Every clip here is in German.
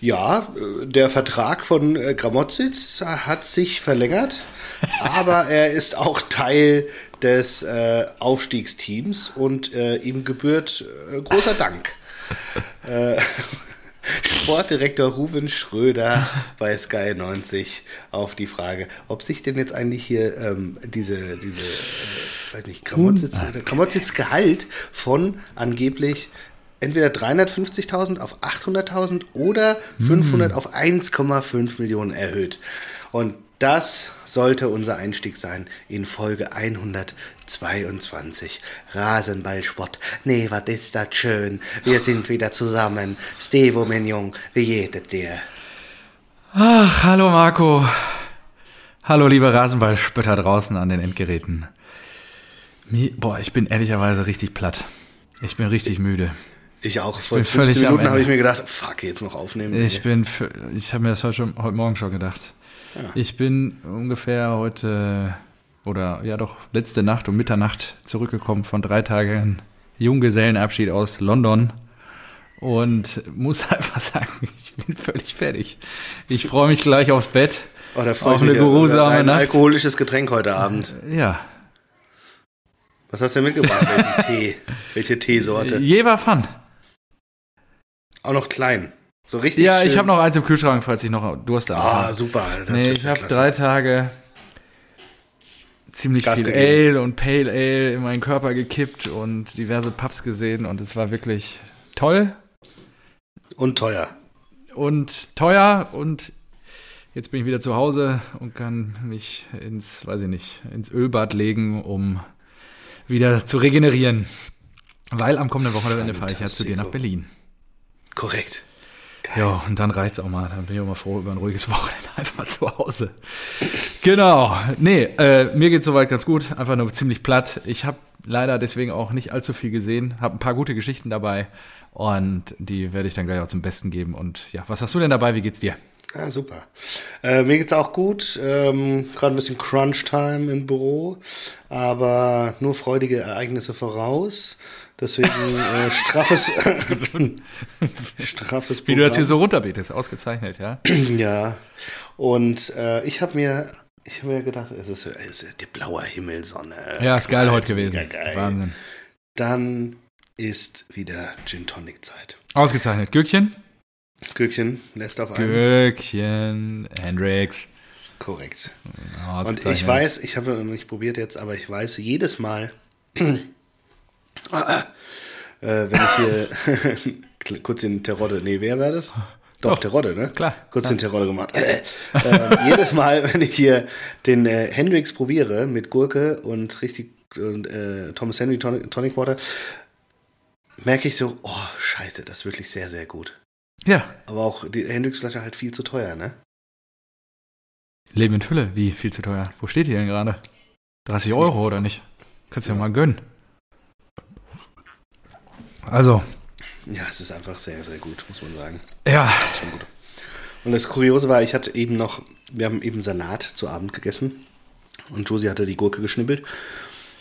Ja, äh, der Vertrag von äh, Gramozitz hat sich verlängert, aber er ist auch Teil des äh, Aufstiegsteams und äh, ihm gebührt äh, großer Dank. äh, Sportdirektor Ruben Schröder bei Sky 90 auf die Frage, ob sich denn jetzt eigentlich hier ähm, diese, diese äh, weiß nicht, Gramozitz, Gramozitz Gehalt von angeblich entweder 350.000 auf 800.000 oder 500 auf 1,5 Millionen erhöht. Und das sollte unser Einstieg sein in Folge 122. Rasenballsport. Nee, was ist das schön. Wir sind wieder zusammen. Stevo, mein Jung, wie es dir? Ach, hallo Marco. Hallo liebe Rasenballspötter draußen an den Endgeräten. Boah, ich bin ehrlicherweise richtig platt. Ich bin richtig müde. Ich auch. Vor bin 15 völlig am Minuten habe ich mir gedacht, fuck, jetzt noch aufnehmen. Ich bin, für, ich habe mir das heute, schon, heute Morgen schon gedacht. Ich bin ungefähr heute, oder ja doch, letzte Nacht um Mitternacht zurückgekommen von drei Tagen Junggesellenabschied aus London und muss einfach sagen, ich bin völlig fertig. Ich freue mich gleich aufs Bett. oh, da freue auf ich eine mich. geruhsame Ein Nacht. alkoholisches Getränk heute Abend. Ja, Was hast du denn mitgebracht? Welchen Tee? Welche Teesorte? Jever Fun. Auch noch klein. So richtig Ja, schön. ich habe noch eins im Kühlschrank, falls ich noch Durst habe. Ah, super. Das nee, ich ja habe drei Tage ziemlich Gas viel gegeben. Ale und Pale Ale in meinen Körper gekippt und diverse Pubs gesehen und es war wirklich toll Und teuer. und teuer und jetzt bin ich wieder zu Hause und kann mich ins, weiß ich nicht, ins Ölbad legen, um wieder zu regenerieren. Weil am kommenden Wochenende fahre ich ja zu dir nach. Berlin. Korrekt. Ja, und dann reicht's auch mal. Dann bin ich auch mal froh über ein ruhiges Wochenende einfach zu Hause. Genau. Nee, äh, mir geht's soweit ganz gut. Einfach nur ziemlich platt. Ich habe leider deswegen auch nicht allzu viel gesehen. Habe ein paar gute Geschichten dabei. Und die werde ich dann gleich auch zum Besten geben. Und ja, was hast du denn dabei? Wie geht's dir? Ja, super. Äh, mir geht's auch gut. Ähm, Gerade ein bisschen Crunch-Time im Büro, aber nur freudige Ereignisse voraus. Deswegen äh, straffes, straffes Wie du das hier Programm. so runterbetest. Ausgezeichnet, ja? Ja. Und äh, ich habe mir, ich habe mir gedacht, es ist, es ist die blaue Himmelsonne. Ja, ist geil heute Mega gewesen. Geil. Wahnsinn. Dann ist wieder Gin Tonic Zeit. Ausgezeichnet. Gürkchen? Gürkchen lässt auf einen. Gürkchen. Hendrix. Korrekt. Und ich weiß, ich habe noch nicht probiert jetzt, aber ich weiß jedes Mal, äh, wenn ich hier kurz den Terodde, nee, wer war das? Doch, Doch, Terodde, ne? klar, Kurz klar. den Terodde gemacht. Äh, äh, jedes Mal, wenn ich hier den äh, Hendrix probiere mit Gurke und richtig und, äh, Thomas Henry Tonic, Tonic Water, merke ich so, oh, scheiße, das ist wirklich sehr, sehr gut. Ja, Aber auch die Hendrix-Flasche halt viel zu teuer, ne? Leben in Fülle. Wie viel zu teuer? Wo steht die denn gerade? 30 Euro oder nicht? Kannst du ja mal gönnen. Also, Ja, es ist einfach sehr, sehr gut, muss man sagen. ja, Schon gut. Und das Kuriose war, ich hatte eben noch, wir haben eben Salat zu Abend gegessen und Josie hatte die Gurke geschnippelt.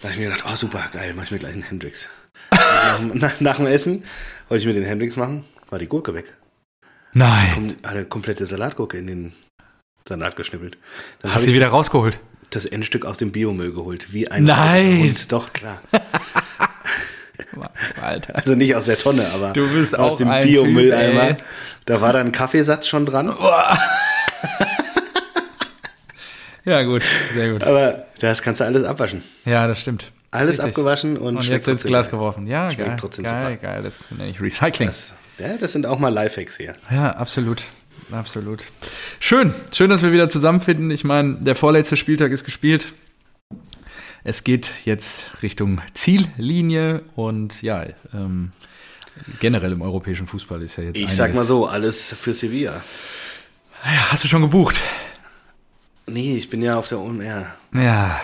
Da habe ich mir gedacht, oh super, geil, mach ich mir gleich einen Hendrix. nach, dem- nach, nach dem Essen wollte ich mir den Hendrix machen, war die Gurke weg. nein. Kom eine komplette Salatgurke in den Salat geschnippelt. Dann Hast du ich wieder rausgeholt? das Endstück aus dem Biomüll geholt, wie ein Nein. Hund. Doch, klar. Alter. Also nicht aus der Tonne, aber aus dem Biomülleimer. Da war dann ein Kaffeesatz schon dran. Ja, gut, sehr gut. Aber das kannst du alles abwaschen. Ja, das stimmt. Alles richtig. abgewaschen und, Und schmeckt jetzt ins Glas geil. geworfen. Ja, Schmeckt geil. trotzdem geil, super. geil. Das nenne ich Recycling. Das, ja, das sind auch mal Lifehacks hier. Ja, absolut. Absolut. Schön. Schön, dass wir wieder zusammenfinden. Ich meine, der vorletzte Spieltag ist gespielt. Es geht jetzt Richtung Ziellinie und ja, ähm, generell im europäischen Fußball ist ja jetzt. Ich sag mal so, alles für Sevilla. Ja, hast du schon gebucht? Nee, ich bin ja auf der OMR. Ja.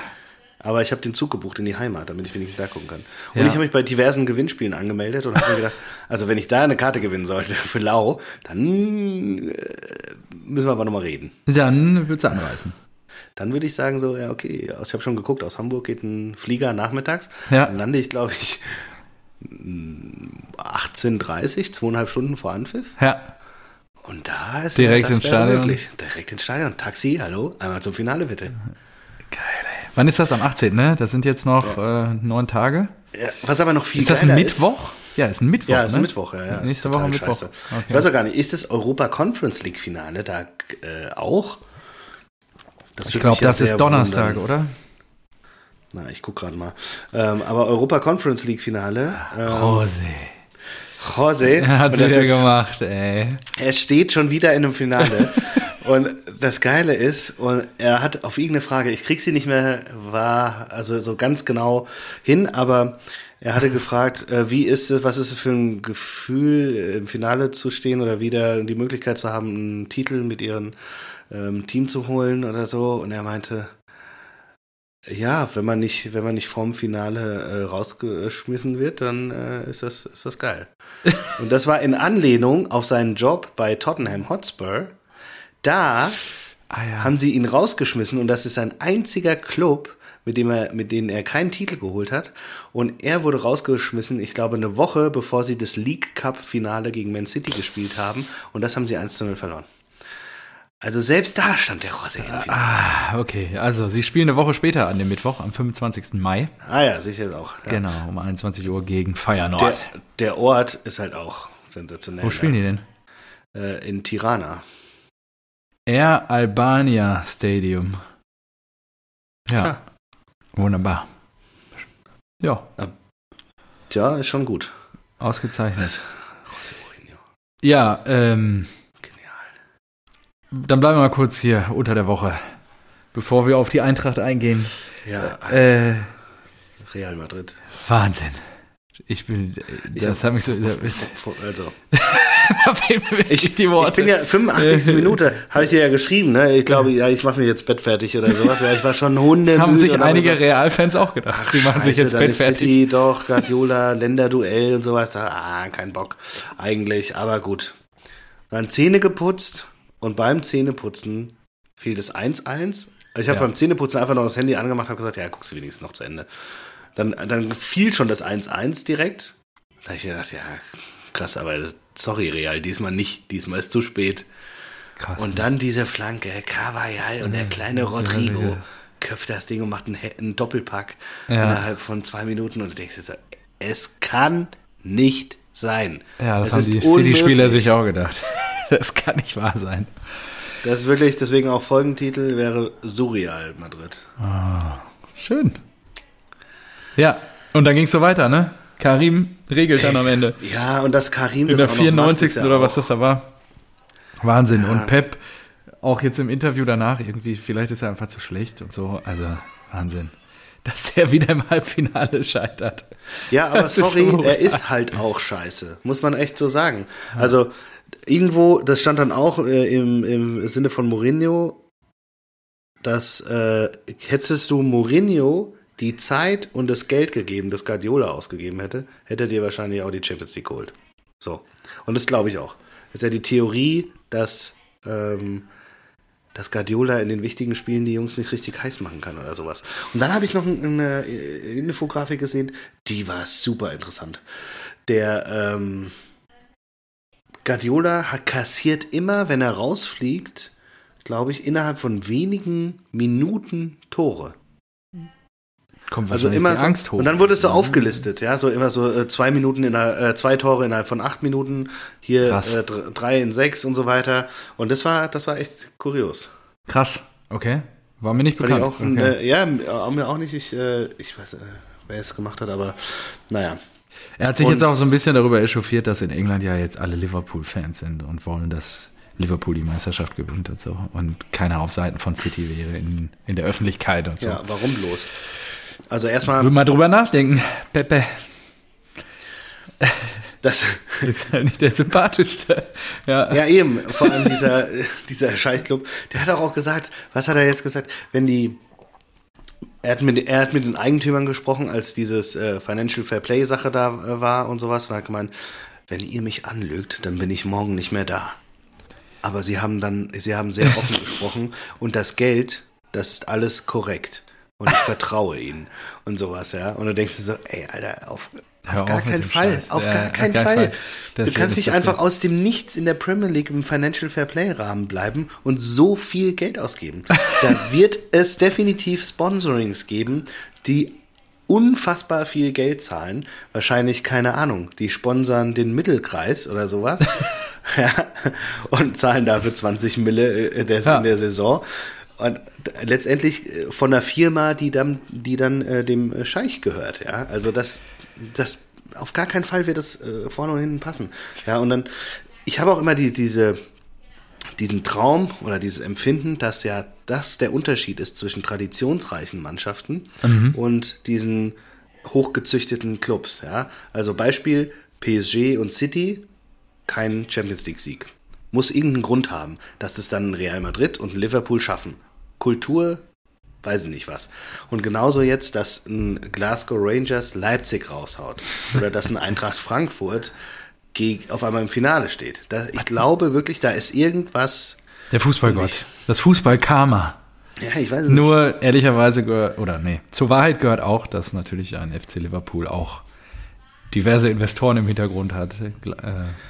Aber ich habe den Zug gebucht in die Heimat, damit ich wenigstens da gucken kann. Und Ja. ich habe mich bei diversen Gewinnspielen angemeldet und habe mir gedacht, also wenn ich da eine Karte gewinnen sollte für Lau, dann äh, müssen wir aber nochmal reden. Dann wird's anreißen. Dann würde ich sagen so, ja okay, aus- ich habe schon geguckt, aus Hamburg geht ein Flieger nachmittags. Ja. Dann lande ich, glaube ich, 18.30, zweieinhalb Stunden vor Anpfiff. Ja. Und da ist Direkt ins Stadion? Möglich. Direkt ins Stadion. Taxi, hallo, einmal zum Finale bitte. Geil, ey. Wann ist das? Am 18., ne? Das sind jetzt noch äh, neun Tage. Ja, was aber noch viel Ist das ein Mittwoch? Ja, ist ein Mittwoch, Ja, ist ne? ein Mittwoch, ja. ja. ist Nächste Woche Mittwoch. Okay. Ich weiß auch gar nicht, ist das Europa Conference League Finale da äh, auch? Das Ich glaube, das ist Donnerstag, wundern. oder? Na, ich guck gerade mal. Ähm, aber Europa Conference League Finale. Ähm. Jose. Er hat's und das wieder gemacht, ey. Er steht schon wieder in einem Finale. und das Geile ist, und er hat auf irgendeine Frage, ich krieg sie nicht mehr war, also so ganz genau hin, aber er hatte gefragt, äh, wie ist es, was ist es für ein Gefühl, im Finale zu stehen oder wieder die Möglichkeit zu haben, einen Titel mit ihrem ähm, Team zu holen oder so. Und er meinte, ja, wenn man nicht, wenn man nicht vorm Finale äh, rausgeschmissen wird, dann äh, ist das, ist das geil. Und das war in Anlehnung auf seinen Job bei Tottenham Hotspur. Da Ah ja. haben sie ihn rausgeschmissen und das ist sein einziger Club, mit dem er, mit denen er keinen Titel geholt hat. Und er wurde rausgeschmissen, ich glaube, eine Woche bevor sie das League Cup Finale gegen Man City gespielt haben. Und das haben sie 1 zu 0 verloren. Also selbst da stand der Finale. Ah, okay. Also, sie spielen eine Woche später an dem Mittwoch, am 25. Mai. Ah ja, sicher auch. Ja. Genau, um 21 Uhr gegen Feyenoord. Der, der Ort ist halt auch sensationell. Wo spielen die denn? Äh, in Tirana. Air Albania Stadium. Ja, Klar. wunderbar. Ja, Tja, ist schon gut. ausgezeichnet. Das, José Mourinho. Ja, ähm. Dann bleiben wir mal kurz hier unter der Woche, bevor wir auf die Eintracht eingehen. Ja, Äh, Real Madrid. Wahnsinn. Ich bin, das hat mich so, Also, ich, die ich Worte. bin ja 85. Minute, habe ich dir ja geschrieben, ne? Ich glaube, ja, ich mache mir jetzt Bett fertig oder sowas. Ja, ich war schon Hunde. das haben sich einige Real-Fans auch gedacht. Ach, Die machen sich jetzt Bett fertig. City, doch, Guardiola, Länderduell und sowas. Ah, kein Bock. Eigentlich, aber gut. Dann Zähne geputzt und beim Zähneputzen fiel das 1-1. Ich habe Ja. beim Zähneputzen einfach noch das Handy angemacht und gesagt, ja, guckst du wenigstens noch zu Ende. Dann, dann fiel schon das 1-1 direkt. Da habe ich gedacht, ja, krass, aber sorry, Real, diesmal nicht. Diesmal ist zu spät. Krass. Und dann diese Flanke, Carvajal und der kleine Rodrigo köpft das Ding und macht einen, einen Doppelpack Ja. innerhalb von zwei Minuten und du denkst so, es kann nicht sein. ja, das Es haben die City-Spieler sich auch gedacht. Das kann nicht wahr sein. Das ist wirklich, deswegen auch Folgentitel wäre Surreal Madrid. Schön. Ja, und dann ging es so weiter, ne? Karim regelt dann am Ende. Ja, und das Karim In das der auch noch macht, 94. ist ja oder auch- was das da war. Wahnsinn. Und Pep, auch jetzt im Interview danach, irgendwie, vielleicht ist er einfach zu schlecht und so. Also, Wahnsinn. Dass der wieder im Halbfinale scheitert. Ja, aber Das ist sorry, so er ist halt auch scheiße. Muss man echt so sagen. Also, irgendwo, das stand dann auch äh, im, im Sinne von Mourinho, dass äh, hättest du Mourinho die Zeit und das Geld gegeben, das Guardiola ausgegeben hätte, hätte er dir wahrscheinlich auch die Champions League geholt. So. Und das glaube ich auch. Das ist ja die Theorie, dass, ähm, dass Guardiola in den wichtigen Spielen die Jungs nicht richtig heiß machen kann oder sowas. Und dann habe ich noch eine Infografik gesehen, die war super interessant. Der ähm, Guardiola kassiert immer, wenn er rausfliegt, glaube ich, innerhalb von wenigen Minuten Tore. Kommt Also immer so, Angst hoch. Und dann wurde es so aufgelistet, ja, so immer so äh, zwei Minuten in der, äh, zwei Tore innerhalb von acht Minuten, hier äh, dr- drei in sechs und so weiter. Und das war, das war echt kurios. Krass, okay. War mir nicht bekannt. auch, ein, okay. äh, ja, mir auch nicht, ich, äh, ich weiß, äh, wer es gemacht hat, aber naja. Er hat sich Und- jetzt auch so ein bisschen darüber echauffiert, dass in England ja jetzt alle Liverpool-Fans sind und wollen, dass Liverpool die Meisterschaft gewinnt und so. Und keiner auf Seiten von City wäre in, in der Öffentlichkeit und so. Ja, warum bloß? Also erstmal, Würde mal drüber nachdenken. Pepe das, ist ja nicht der sympathischste. Ja. ja eben, vor allem dieser, dieser Scheißclub, der hat auch, auch gesagt, was hat er jetzt gesagt, wenn die, er hat mit, er hat mit den Eigentümern gesprochen, als dieses äh, Financial Fair Play Sache da äh, war und sowas, und hat gemeint, wenn ihr mich anlügt, dann bin ich morgen nicht mehr da. Aber sie haben dann, sie haben sehr offen gesprochen und das Geld, das ist alles korrekt. Und ich vertraue ihnen und sowas, ja. Und du denkst dir so, ey, Alter, auf, auf gar keinen Fall. Auf ja, gar keinen Fall. Fall. Du kannst nicht einfach aus dem Nichts in der Premier League im Financial Fair Play Rahmen bleiben und so viel Geld ausgeben. da wird es definitiv Sponsorings geben, die unfassbar viel Geld zahlen. Wahrscheinlich, keine Ahnung, die sponsern den Mittelkreis oder sowas. ja, und zahlen dafür 20 Mille äh, des, ja. in der Saison. Und letztendlich äh, von einer Firma, die dann, die dann äh, dem Scheich gehört, ja. Also das, das auf gar keinen Fall wird das äh, vorne und hinten passen. Ja, und dann, ich habe auch immer die, diese, diesen Traum oder dieses Empfinden, dass ja das der Unterschied ist zwischen traditionsreichen Mannschaften mhm. und diesen hochgezüchteten Clubs. Ja? Also Beispiel PSG und City, kein Champions League-Sieg. Muss irgendeinen Grund haben, dass das dann Real Madrid und Liverpool schaffen. Kultur, weiß ich nicht was. Und genauso jetzt, dass ein Glasgow Rangers Leipzig raushaut oder dass ein Eintracht Frankfurt auf einmal im Finale steht. Da, ich glaube wirklich, da ist irgendwas. Der Fußballgott. Das Fußballkarma. Ja, ich weiß es Nur nicht. ehrlicherweise gehört, oder nee, zur Wahrheit gehört auch, dass natürlich ein FC Liverpool auch diverse Investoren im Hintergrund hat. Äh,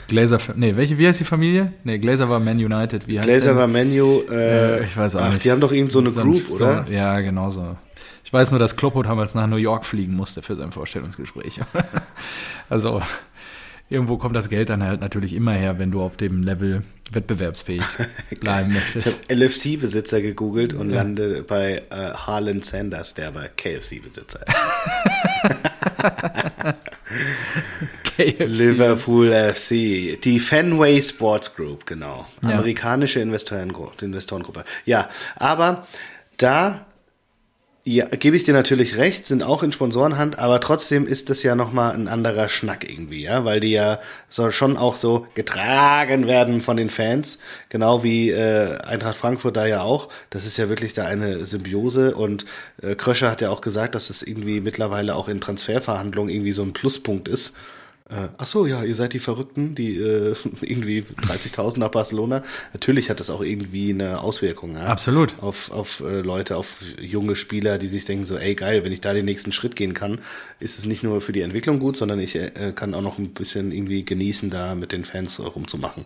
Glazer, nee, welche, wie heißt die Familie? Nee, Glazer war Man United. Wie heißt Glazer war Manu, äh, äh, ich weiß auch ach, nicht. Die haben doch irgend so eine so Group, so, oder? Ja, genau so. Ich weiß nur, dass Kloppo damals nach New York fliegen musste für sein Vorstellungsgespräch. also, irgendwo kommt das Geld dann halt natürlich immer her, wenn du auf dem Level wettbewerbsfähig bleiben möchtest. Ich habe LFC-Besitzer gegoogelt und ja. lande bei äh, Harlan Sanders, der aber KFC-Besitzer ist. Liverpool FC, die Fenway Sports Group, genau. Ja. Amerikanische Investorengruppe. Ja, aber da ja, gebe ich dir natürlich recht, sind auch in Sponsorenhand, aber trotzdem ist das ja nochmal ein anderer Schnack irgendwie, ja, weil die ja soll schon auch so getragen werden von den Fans, genau wie äh, Eintracht Frankfurt da ja auch. Das ist ja wirklich da eine Symbiose und äh, Kröscher hat ja auch gesagt, dass es irgendwie mittlerweile auch in Transferverhandlungen irgendwie so ein Pluspunkt ist äh, ach so, ja, ihr seid die Verrückten, die äh, irgendwie 30.000 nach Barcelona. Natürlich hat das auch irgendwie eine Auswirkung. Ja? Absolut. Auf, auf äh, Leute, auf junge Spieler, die sich denken so, ey geil, wenn ich da den nächsten Schritt gehen kann, ist es nicht nur für die Entwicklung gut, sondern ich äh, kann auch noch ein bisschen irgendwie genießen, da mit den Fans rumzumachen.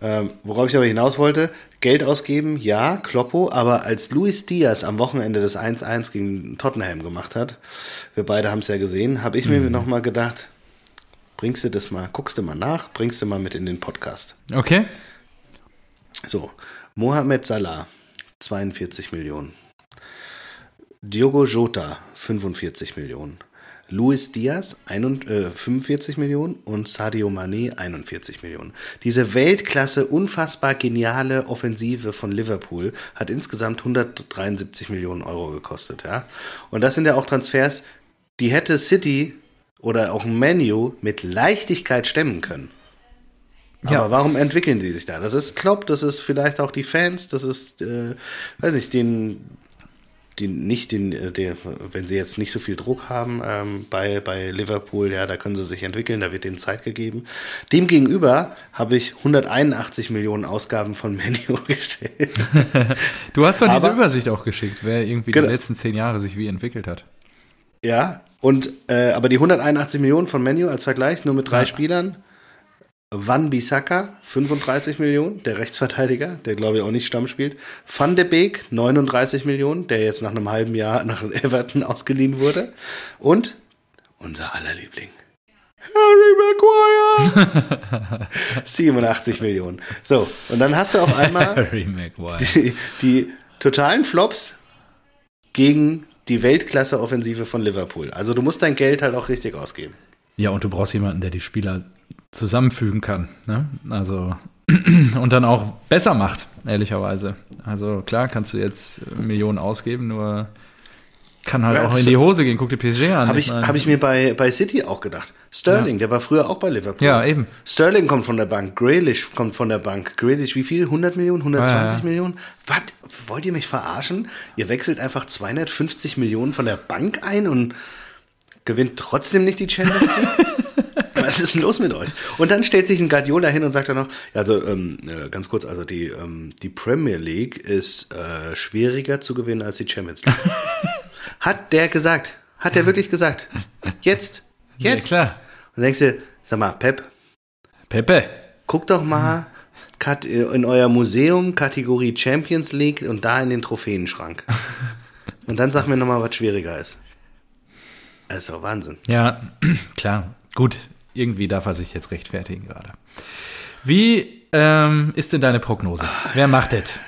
Ähm, worauf ich aber hinaus wollte, Geld ausgeben, ja, Kloppo, aber als Luis Diaz am Wochenende das 1-1 gegen Tottenham gemacht hat, wir beide haben es ja gesehen, habe ich mhm. mir nochmal gedacht, bringst du das mal, guckst du mal nach, bringst du mal mit in den Podcast. Okay. So, Mohamed Salah, 42 Millionen. Diogo Jota, 45 Millionen. Luis Diaz, 45 äh, Millionen und Sadio Mane, 41 Millionen. Diese Weltklasse, unfassbar geniale Offensive von Liverpool hat insgesamt 173 Millionen Euro gekostet. Ja? Und das sind ja auch Transfers, die hätte City oder auch ein Menu mit Leichtigkeit stemmen können. Aber ja. warum entwickeln die sich da? Das ist Klopp, das ist vielleicht auch die Fans, das ist, äh, weiß nicht, den, den, nicht den, äh, den, wenn sie jetzt nicht so viel Druck haben ähm, bei, bei Liverpool, ja, da können sie sich entwickeln, da wird ihnen Zeit gegeben. Demgegenüber habe ich 181 Millionen Ausgaben von Menu gestellt. du hast doch diese Aber, Übersicht auch geschickt, wer irgendwie genau. die letzten zehn Jahre sich wie entwickelt hat. Ja, und äh, aber die 181 Millionen von Menu als Vergleich, nur mit drei ja. Spielern. Van Bissaka, 35 Millionen, der Rechtsverteidiger, der glaube ich auch nicht Stamm spielt. Van de Beek, 39 Millionen, der jetzt nach einem halben Jahr nach Everton ausgeliehen wurde. Und unser aller Liebling, Harry Maguire. 87 Millionen. So, und dann hast du auf einmal die, die totalen Flops gegen die Weltklasse-Offensive von Liverpool. Also du musst dein Geld halt auch richtig ausgeben. Ja, und du brauchst jemanden, der die Spieler zusammenfügen kann. Ne? Also und dann auch besser macht, ehrlicherweise. Also klar, kannst du jetzt Millionen ausgeben, nur kann halt ja, auch in die Hose gehen. Guck dir PSG an. Habe ich, ich, hab ich mir bei, bei City auch gedacht. Sterling, ja. der war früher auch bei Liverpool. Ja, eben. Sterling kommt von der Bank. Grealish kommt von der Bank. Grealish, wie viel? 100 Millionen? 120 ja, Millionen? Was? Wollt ihr mich verarschen? Ihr wechselt einfach 250 Millionen von der Bank ein und gewinnt trotzdem nicht die Champions League? Was ist denn los mit euch? Und dann stellt sich ein Guardiola hin und sagt dann noch, also ähm, äh, ganz kurz, also die, ähm, die Premier League ist äh, schwieriger zu gewinnen als die Champions League. Hat der gesagt. Hat der wirklich gesagt. Jetzt. Jetzt. Ja, klar. Und denkst dir, sag mal, Pep, Pepe. guck doch mal Kat- in euer Museum Kategorie Champions League und da in den Trophäenschrank. und dann sag mir nochmal, was schwieriger ist. Doch Wahnsinn. Ja, klar. Gut, irgendwie darf er sich jetzt rechtfertigen gerade. Wie ähm, ist denn deine Prognose? Wer macht das?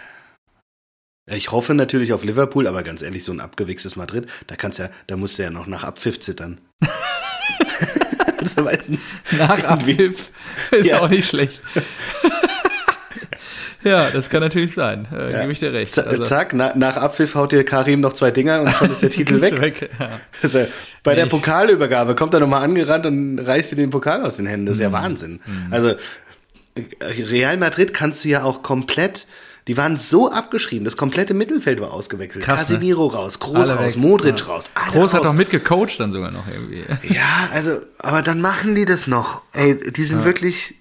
Ich hoffe natürlich auf Liverpool, aber ganz ehrlich, so ein abgewichstes Madrid, da kannst ja, da musst du ja noch nach Abpfiff zittern. also weiß nicht. Nach Irgendwie. Abpfiff ist Ja. auch nicht schlecht. ja, das kann natürlich sein. Äh, Ja. Gebe ich dir recht. Z Zack, na, nach Abpfiff haut dir Karim noch zwei Dinger und schon ist der Titel weg. weg. Ja. Also, bei der Ich- Pokalübergabe kommt er nochmal angerannt und reißt dir den Pokal aus den Händen. Das ist Mhm. ja Wahnsinn. Also äh, Real Madrid kannst du ja auch komplett. Die waren so abgeschrieben, das komplette Mittelfeld war ausgewechselt. Krass, ne? Casemiro raus, Groß Alle raus, weg. Modric Ja. raus. Groß hat raus. auch mitgecoacht dann sogar noch irgendwie. Ja, also, aber dann machen die das noch. Ey, die sind wirklich,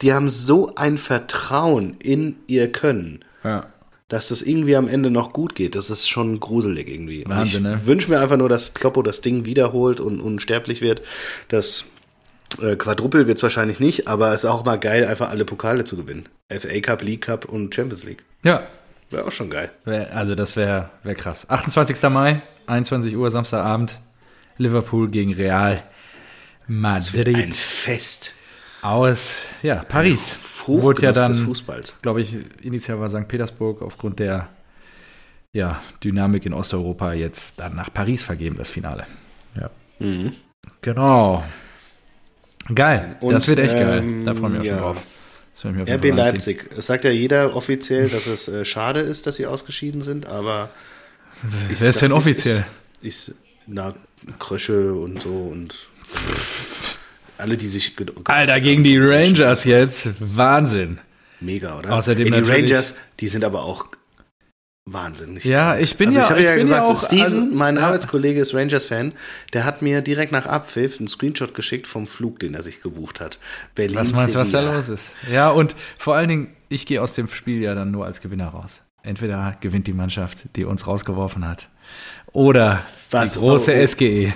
die haben so ein Vertrauen in ihr Können, Ja. dass das irgendwie am Ende noch gut geht. Das ist schon gruselig irgendwie. Wahnsinn, ich ne? wünsche mir einfach nur, dass Kloppo das Ding wiederholt und unsterblich wird. Das äh, Quadruppel wird es wahrscheinlich nicht, aber es ist auch mal geil, einfach alle Pokale zu gewinnen. FA Cup, League Cup und Champions League. Ja, Wäre auch schon geil. wär, also das wäre wär krass. 28. Mai, 21 Uhr, Samstagabend. Liverpool gegen Real Ein Madrid Fest. aus ja, Paris. Fruchtgenuss Wurde ja dann, glaube ich, initial war St. Petersburg aufgrund der ja, Dynamik in Osteuropa jetzt dann nach Paris vergeben, das Finale. Ja. Mhm. Genau. Geil. Und, das wird echt geil. ähm, Da freue ich mich auch ja. schon drauf. RB. Leipzig. Es sagt ja jeder offiziell, dass es äh, schade ist, dass sie ausgeschieden sind, aber. ich Wer ist denn offiziell? Ich, ich, na, Krösche und so und. Alle, die sich. Alter, gegen die Rangers jetzt. Wahnsinn. Mega, oder? Außerdem Ey, die Rangers, die sind aber auch wahnsinnig. Ja, ich bin also ja- ich habe ja gesagt, ja auch- Steven, also, mein ja. Arbeitskollege ist Rangers-Fan, der hat mir direkt nach Abpfiff einen Screenshot geschickt vom Flug, den er sich gebucht hat. Berlin, Was meinst du, was da los ist? Ja, und vor allen Dingen, ich gehe aus dem Spiel ja dann nur als Gewinner raus. Entweder gewinnt die Mannschaft, die uns rausgeworfen hat, oder Was? die große Oh, oh. SGE.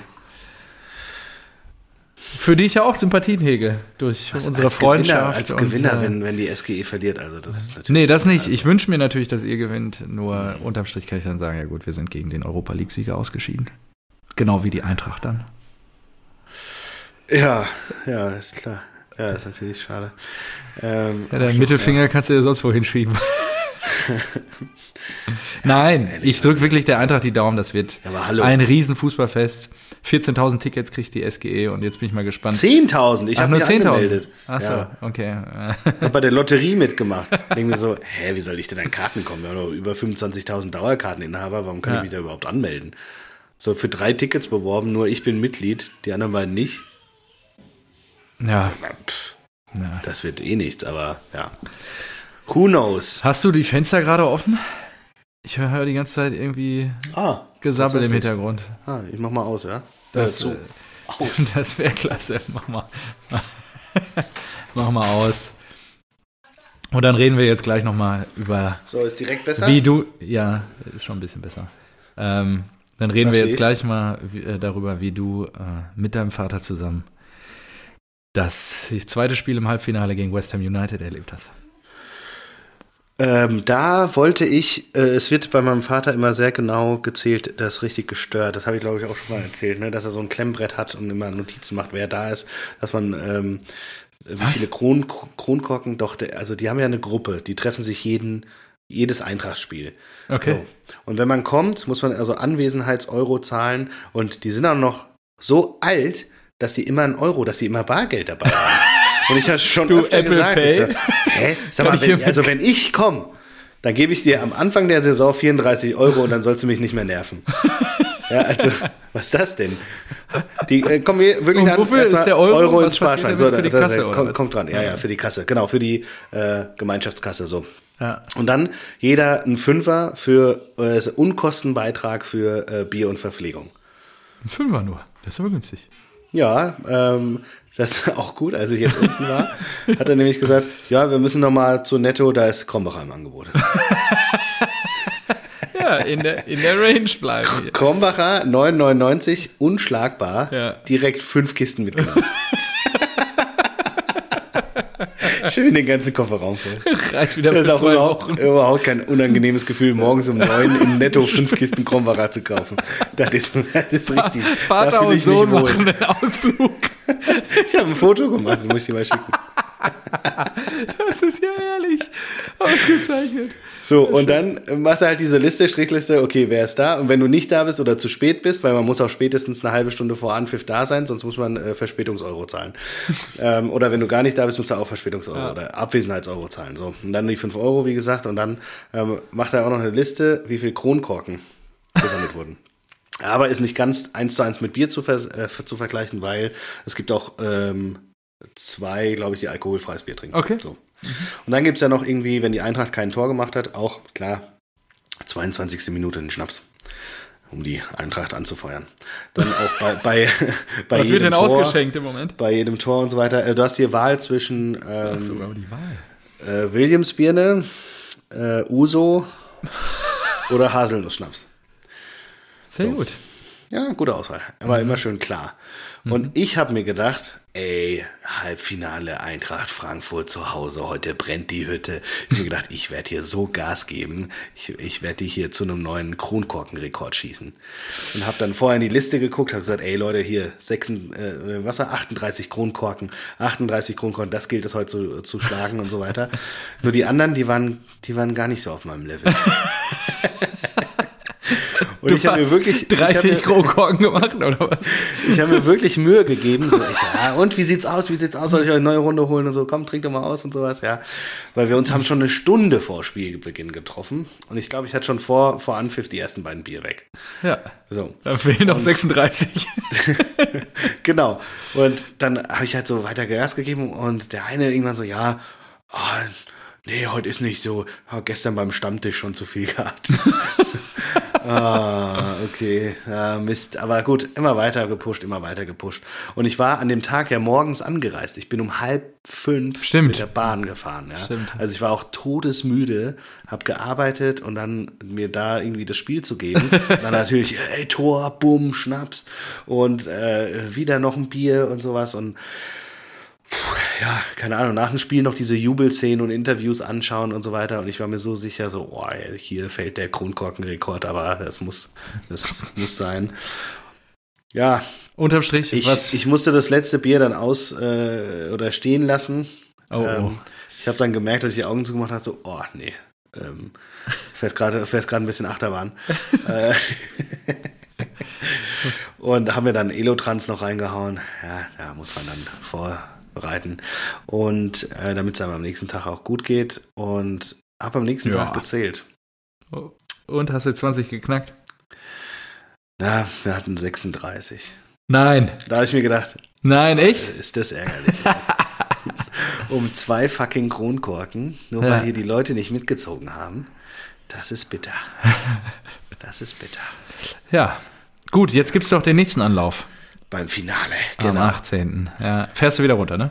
Für die ich ja auch Sympathien hege, durch Was, unsere als Freundschaft. Gewinner, als und, Gewinner äh, wenn, wenn die SGE verliert, also das ist natürlich. Nee, das nicht. Ich wünsche mir natürlich, dass ihr gewinnt. Nur unterm Strich kann ich dann sagen, ja gut, wir sind gegen den Europa League-Sieger ausgeschieden. Genau wie die Eintracht dann. Ja, ja, ist klar. Ja, ist natürlich schade. Ähm, Ja, deinen Mittelfinger kannst du dir sonst wohin schieben. Nein, ich drücke wirklich der Eintracht die Daumen. Das wird Ja, ein Riesenfußballfest. 14.000 Tickets kriegt die SGE und jetzt bin ich mal gespannt. 10.000, ich habe nur mich 10.000. angemeldet. Achso, Ja, okay. hab bei der Lotterie mitgemacht. Denke mir so, hä, wie soll ich denn an Karten kommen? Wir haben doch über 25.000 Dauerkarteninhaber, warum kann Ja. ich mich da überhaupt anmelden? So, für drei Tickets beworben, nur ich bin Mitglied, die anderen beiden nicht. Ja, Pff, ja. das wird eh nichts, aber ja. Who knows? Hast du die Fenster gerade offen? Ich höre die ganze Zeit irgendwie Ah, Gesabbel im. Hintergrund. Ah, ich mach mal aus, ja? Das, äh, Aus. Das wäre klasse. Mach mal. Mach mal aus. Und dann reden wir jetzt gleich nochmal über, So, ist direkt besser? wie du. Ja, ist schon ein bisschen besser. Ähm, dann reden Was wir jetzt ich? gleich mal äh, darüber, wie du äh, mit deinem Vater zusammen das zweite Spiel im Halbfinale gegen West Ham United erlebt hast. Ähm, da wollte ich, äh, es wird bei meinem Vater immer sehr genau gezählt, das ist richtig gestört. Das habe ich, glaube ich, auch schon mal erzählt, ne? dass er so ein Klemmbrett hat und immer Notizen macht, wer da ist, dass man, ähm, wie Was? viele Kron, Kronkorken, doch, der, also die haben ja eine Gruppe, die treffen sich jeden, jedes Eintrachtspiel. Okay. So. Und wenn man kommt, muss man also Anwesenheits-Euro zahlen und die sind auch noch so alt, dass die immer ein Euro, dass die immer Bargeld dabei haben. Und ich habe schon Du, öfter Apple gesagt, Pay? so, hä? Sag mal, wenn, also wenn ich komme, dann gebe ich dir am Anfang der Saison 34 Euro und dann sollst du mich nicht mehr nerven. Ja, also, was ist das denn? Die äh, kommen hier wirklich Und an. wofür ist der Euro? Euro ins Sparschwein. So, für die Kasse, das, kommt, kommt dran. Ja, ja, für die Kasse. Genau, für die äh, Gemeinschaftskasse. So. Ja. Und dann jeder ein Fünfer für äh, Unkostenbeitrag für äh, Bier und Verpflegung. Ein Fünfer nur. Das ist aber günstig. Ja, ähm, das ist auch gut. Als ich jetzt unten war, hat er nämlich gesagt, ja, wir müssen noch mal zu Netto, da ist Krombacher im Angebot. Ja, in der, in der Range bleiben. Hier. Krombacher 9,99, unschlagbar. Ja. Direkt fünf Kisten mitgenommen. Schön den ganzen Kofferraum voll. Reicht wieder Das ist auch überhaupt, Wochen. überhaupt kein unangenehmes Gefühl, morgens um neun im Netto fünf Kisten Krombacher zu kaufen. Das ist, das ist richtig. da Vater fühle und ich Sohn machen einen Ausflug. Ich habe ein Foto gemacht, das muss ich dir mal schicken. Das ist ja herrlich. Ausgezeichnet. So, und dann macht er halt diese Liste, Strichliste, okay, wer ist da? Und wenn du nicht da bist oder zu spät bist, weil man muss auch spätestens eine halbe Stunde vor Anpfiff da sein, sonst muss man äh, Verspätungseuro zahlen. ähm, oder wenn du gar nicht da bist, musst du auch Verspätungseuro Ja. oder Abwesenheitseuro zahlen. So, und dann die 5 Euro, wie gesagt, und dann ähm, macht er auch noch eine Liste, wie viel Kronkorken gesammelt wurden. Aber ist nicht ganz eins zu eins mit Bier zu, vers äh, zu vergleichen, weil es gibt auch ähm, zwei, glaube ich, die alkoholfreies Bier trinken. Okay. So. Und dann gibt's ja noch irgendwie, wenn die Eintracht kein Tor gemacht hat, auch, klar, 22. Minute einen Schnaps, um die Eintracht anzufeuern. Dann auch bei, bei, bei Was wird jedem denn Tor, ausgeschenkt im Moment? bei jedem Tor und so weiter. Äh, Du hast hier Wahl zwischen Ach ähm, so, aber die Wahl. äh, Williamsbirne, äh, Uso oder Haselnussschnaps. Sehr So. gut. Ja, gute Auswahl. Aber immer schön klar. Und ich habe mir gedacht, ey, Halbfinale Eintracht Frankfurt zu Hause, heute brennt die Hütte. Ich habe mir gedacht, ich werde hier so Gas geben. Ich, ich werde die hier zu einem neuen Kronkorkenrekord schießen. Und habe dann vorher in die Liste geguckt, habe gesagt, ey Leute, hier, 6, äh, was war 38 Kronkorken, 38 Kronkorken, das gilt es heute zu, zu schlagen und so weiter. Nur die anderen, die waren, die waren gar nicht so auf meinem Level. Und Du ich habe mir wirklich ich hab 30 mir- Kronkorken gemacht, oder was? ich habe mir wirklich Mühe gegeben. So, ich, ja, und wie sieht's aus? Wie sieht's aus? Soll ich euch eine neue Runde holen und so? Komm, trink doch mal aus und sowas, ja. Weil wir uns haben schon eine Stunde vor Spielbeginn getroffen. Und ich glaube, ich hatte schon vor, vor Anpfiff die ersten beiden Bier weg. Ja. So, Da fehlen noch 36. genau. Und dann habe ich halt so weiter Gas gegeben und der eine irgendwann so, ja, oh, nee, heute ist nicht so. Hab gestern beim Stammtisch schon zu viel gehabt. Ah, okay, ja, Mist. Aber gut, immer weiter gepusht, immer weiter gepusht. Und ich war an dem Tag ja morgens angereist. Ich bin um halb fünf Stimmt. mit der Bahn gefahren. Ja. Stimmt. Also ich war auch todesmüde, habe gearbeitet und dann mir da irgendwie das Spiel zu geben. dann natürlich, ey, Tor, Bumm, Schnaps und äh, wieder noch ein Bier und sowas. Und ja, keine Ahnung, nach dem Spiel noch diese Jubelszenen und Interviews anschauen und so weiter. Und ich war mir so sicher, so, oh, hier fällt der Kronkorkenrekord, aber das muss, das muss sein. Ja, Unterm Strich, ich, was? ich musste das letzte Bier dann aus äh, oder stehen lassen. oh, oh. Ähm, ich habe dann gemerkt, dass ich die Augen zugemacht habe, so, oh, nee. Ähm, fährst gerade fährst ein bisschen Achterbahn. äh, und haben wir dann Elotrans noch reingehauen. Ja, da muss man dann vorbereiten. Und äh, damit es einem am nächsten Tag auch gut geht. Und habe am nächsten Ja. Tag gezählt. Und hast du 20 geknackt? Na, wir hatten 36. Nein. Da habe ich mir gedacht, Nein, echt? ist das ärgerlich. um zwei fucking Kronkorken, nur Ja. weil hier die Leute nicht mitgezogen haben. Das ist bitter. Das ist bitter. Ja. Gut, jetzt gibt's doch den nächsten Anlauf. Beim Finale, Am genau. 18. Ja. Fährst du wieder runter, ne?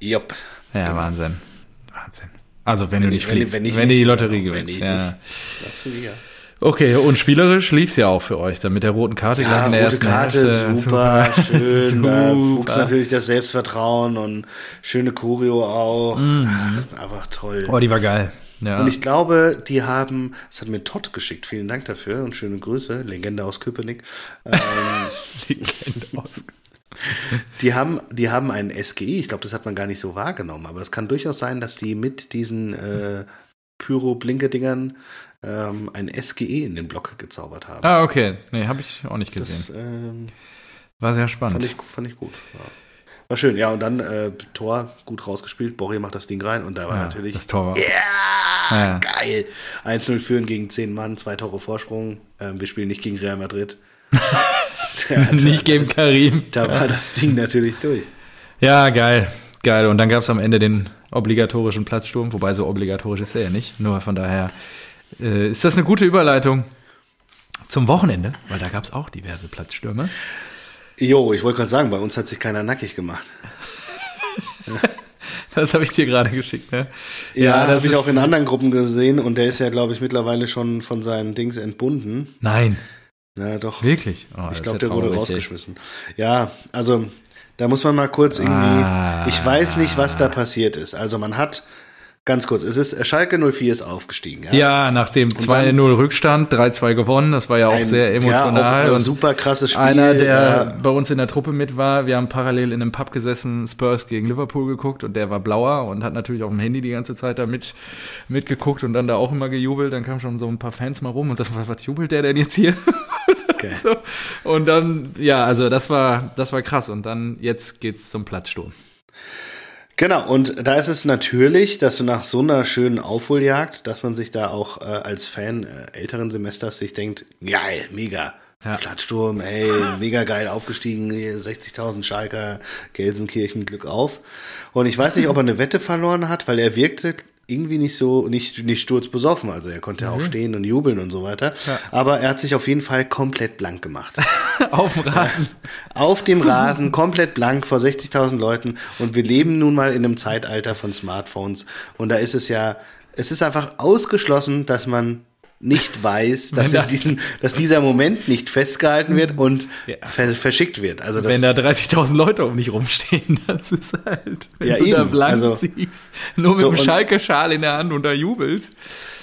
Jupp. Ja, Wahnsinn. Wahnsinn. Also, wenn, du nicht ich- wenn- fliegst. Wenn, wenn du nicht, die Lotterie genau, wenn gewinnst. Ja. nicht. Okay, und spielerisch lief's ja auch für euch. Dann mit der roten Karte gleich Ja, in der rote ersten Karte, Hälfte. super, schön. Da wuchs Super. natürlich das Selbstvertrauen und schöne Choreo auch. Ach, einfach toll. Oh, die war geil. Ja. Und ich glaube, die haben, das hat mir Todd geschickt, vielen Dank dafür und schöne Grüße, Legende aus Köpenick. Ähm, Legende aus. die, haben, die haben einen SGI, ich glaube, das hat man gar nicht so wahrgenommen, aber es kann durchaus sein, dass die mit diesen äh, Pyro-Blinke-Dingern ähm, ein SGE in den Block gezaubert haben. Ah, okay. Nee, habe ich auch nicht gesehen. das ähm, War sehr fand, spannend. ich, fand ich gut. Ja. War schön, ja, und dann äh, Tor gut rausgespielt, Borri macht das Ding rein und da war ja, natürlich das Tor war. Ja, Ja. geil. 1-0 führen gegen 10 Mann, zwei Tore Vorsprung. Ähm, wir spielen nicht gegen Real Madrid. Nicht gegen das- Karim. Da war das Ding natürlich durch. Ja, geil. Geil. Und dann gab es am Ende den obligatorischen Platzsturm, wobei so obligatorisch ist er ja nicht. Nur von daher äh, ist das eine gute Überleitung zum Wochenende, weil da gab es auch diverse Platzstürme. Jo, ich wollte gerade sagen, bei uns hat sich keiner nackig gemacht. Das habe ich dir gerade geschickt, ne? Ja, ja das habe ich auch in anderen Gruppen gesehen und der ist ja, glaube ich, mittlerweile schon von seinen Dings entbunden. Nein. Na doch. Wirklich? Oh, ich glaube, der wurde rausgeschmissen. Ey. Ja, also da muss man mal kurz irgendwie. Ah. Ich weiß nicht, was da passiert ist. Also man hat Ganz kurz, es ist Schalke 04 ist aufgestiegen. Ja, ja nach dem 2-0 Rückstand, 3-2 gewonnen. Das war ja auch ein, sehr emotional. Ja, auch und super krasses Spiel. Einer, der ja. bei uns in der Truppe mit war, wir haben parallel in einem Pub gesessen, Spurs gegen Liverpool geguckt und der war blauer und hat natürlich auf dem Handy die ganze Zeit da mit, mitgeguckt und dann da auch immer gejubelt. Dann kamen schon so ein paar Fans mal rum und sagten, was jubelt der denn jetzt hier? Okay. so. Und dann, ja, also das war, das war krass. Und dann, jetzt geht's zum Platzsturm. Genau, und da ist es natürlich, dass du nach so einer schönen Aufholjagd, dass man sich da auch äh, als Fan äh, älteren Semesters sich denkt, geil, mega. Ja. Plattsturm, ey, mega geil aufgestiegen, 60.000 Schalker, Gelsenkirchen, Glück auf. Und ich weiß nicht, ob er eine Wette verloren hat, weil er wirkte irgendwie nicht so, nicht, nicht sturzbesoffen. Also er konnte mhm. auch stehen und jubeln und so weiter. Ja. Aber er hat sich auf jeden Fall komplett blank gemacht. auf dem Rasen. Auf dem Rasen, komplett blank vor 60.000 Leuten. Und wir leben nun mal in einem Zeitalter von Smartphones. Und da ist es ja, es ist einfach ausgeschlossen, dass man nicht weiß, dass, da, diesen, dass dieser Moment nicht festgehalten wird und ja. ver verschickt wird. Also das, wenn da 30.000 Leute um dich rumstehen, das ist halt, wenn ja, du eben. da blank also, ziehst, nur mit so, dem Schalke-Schal in der Hand und da jubelst.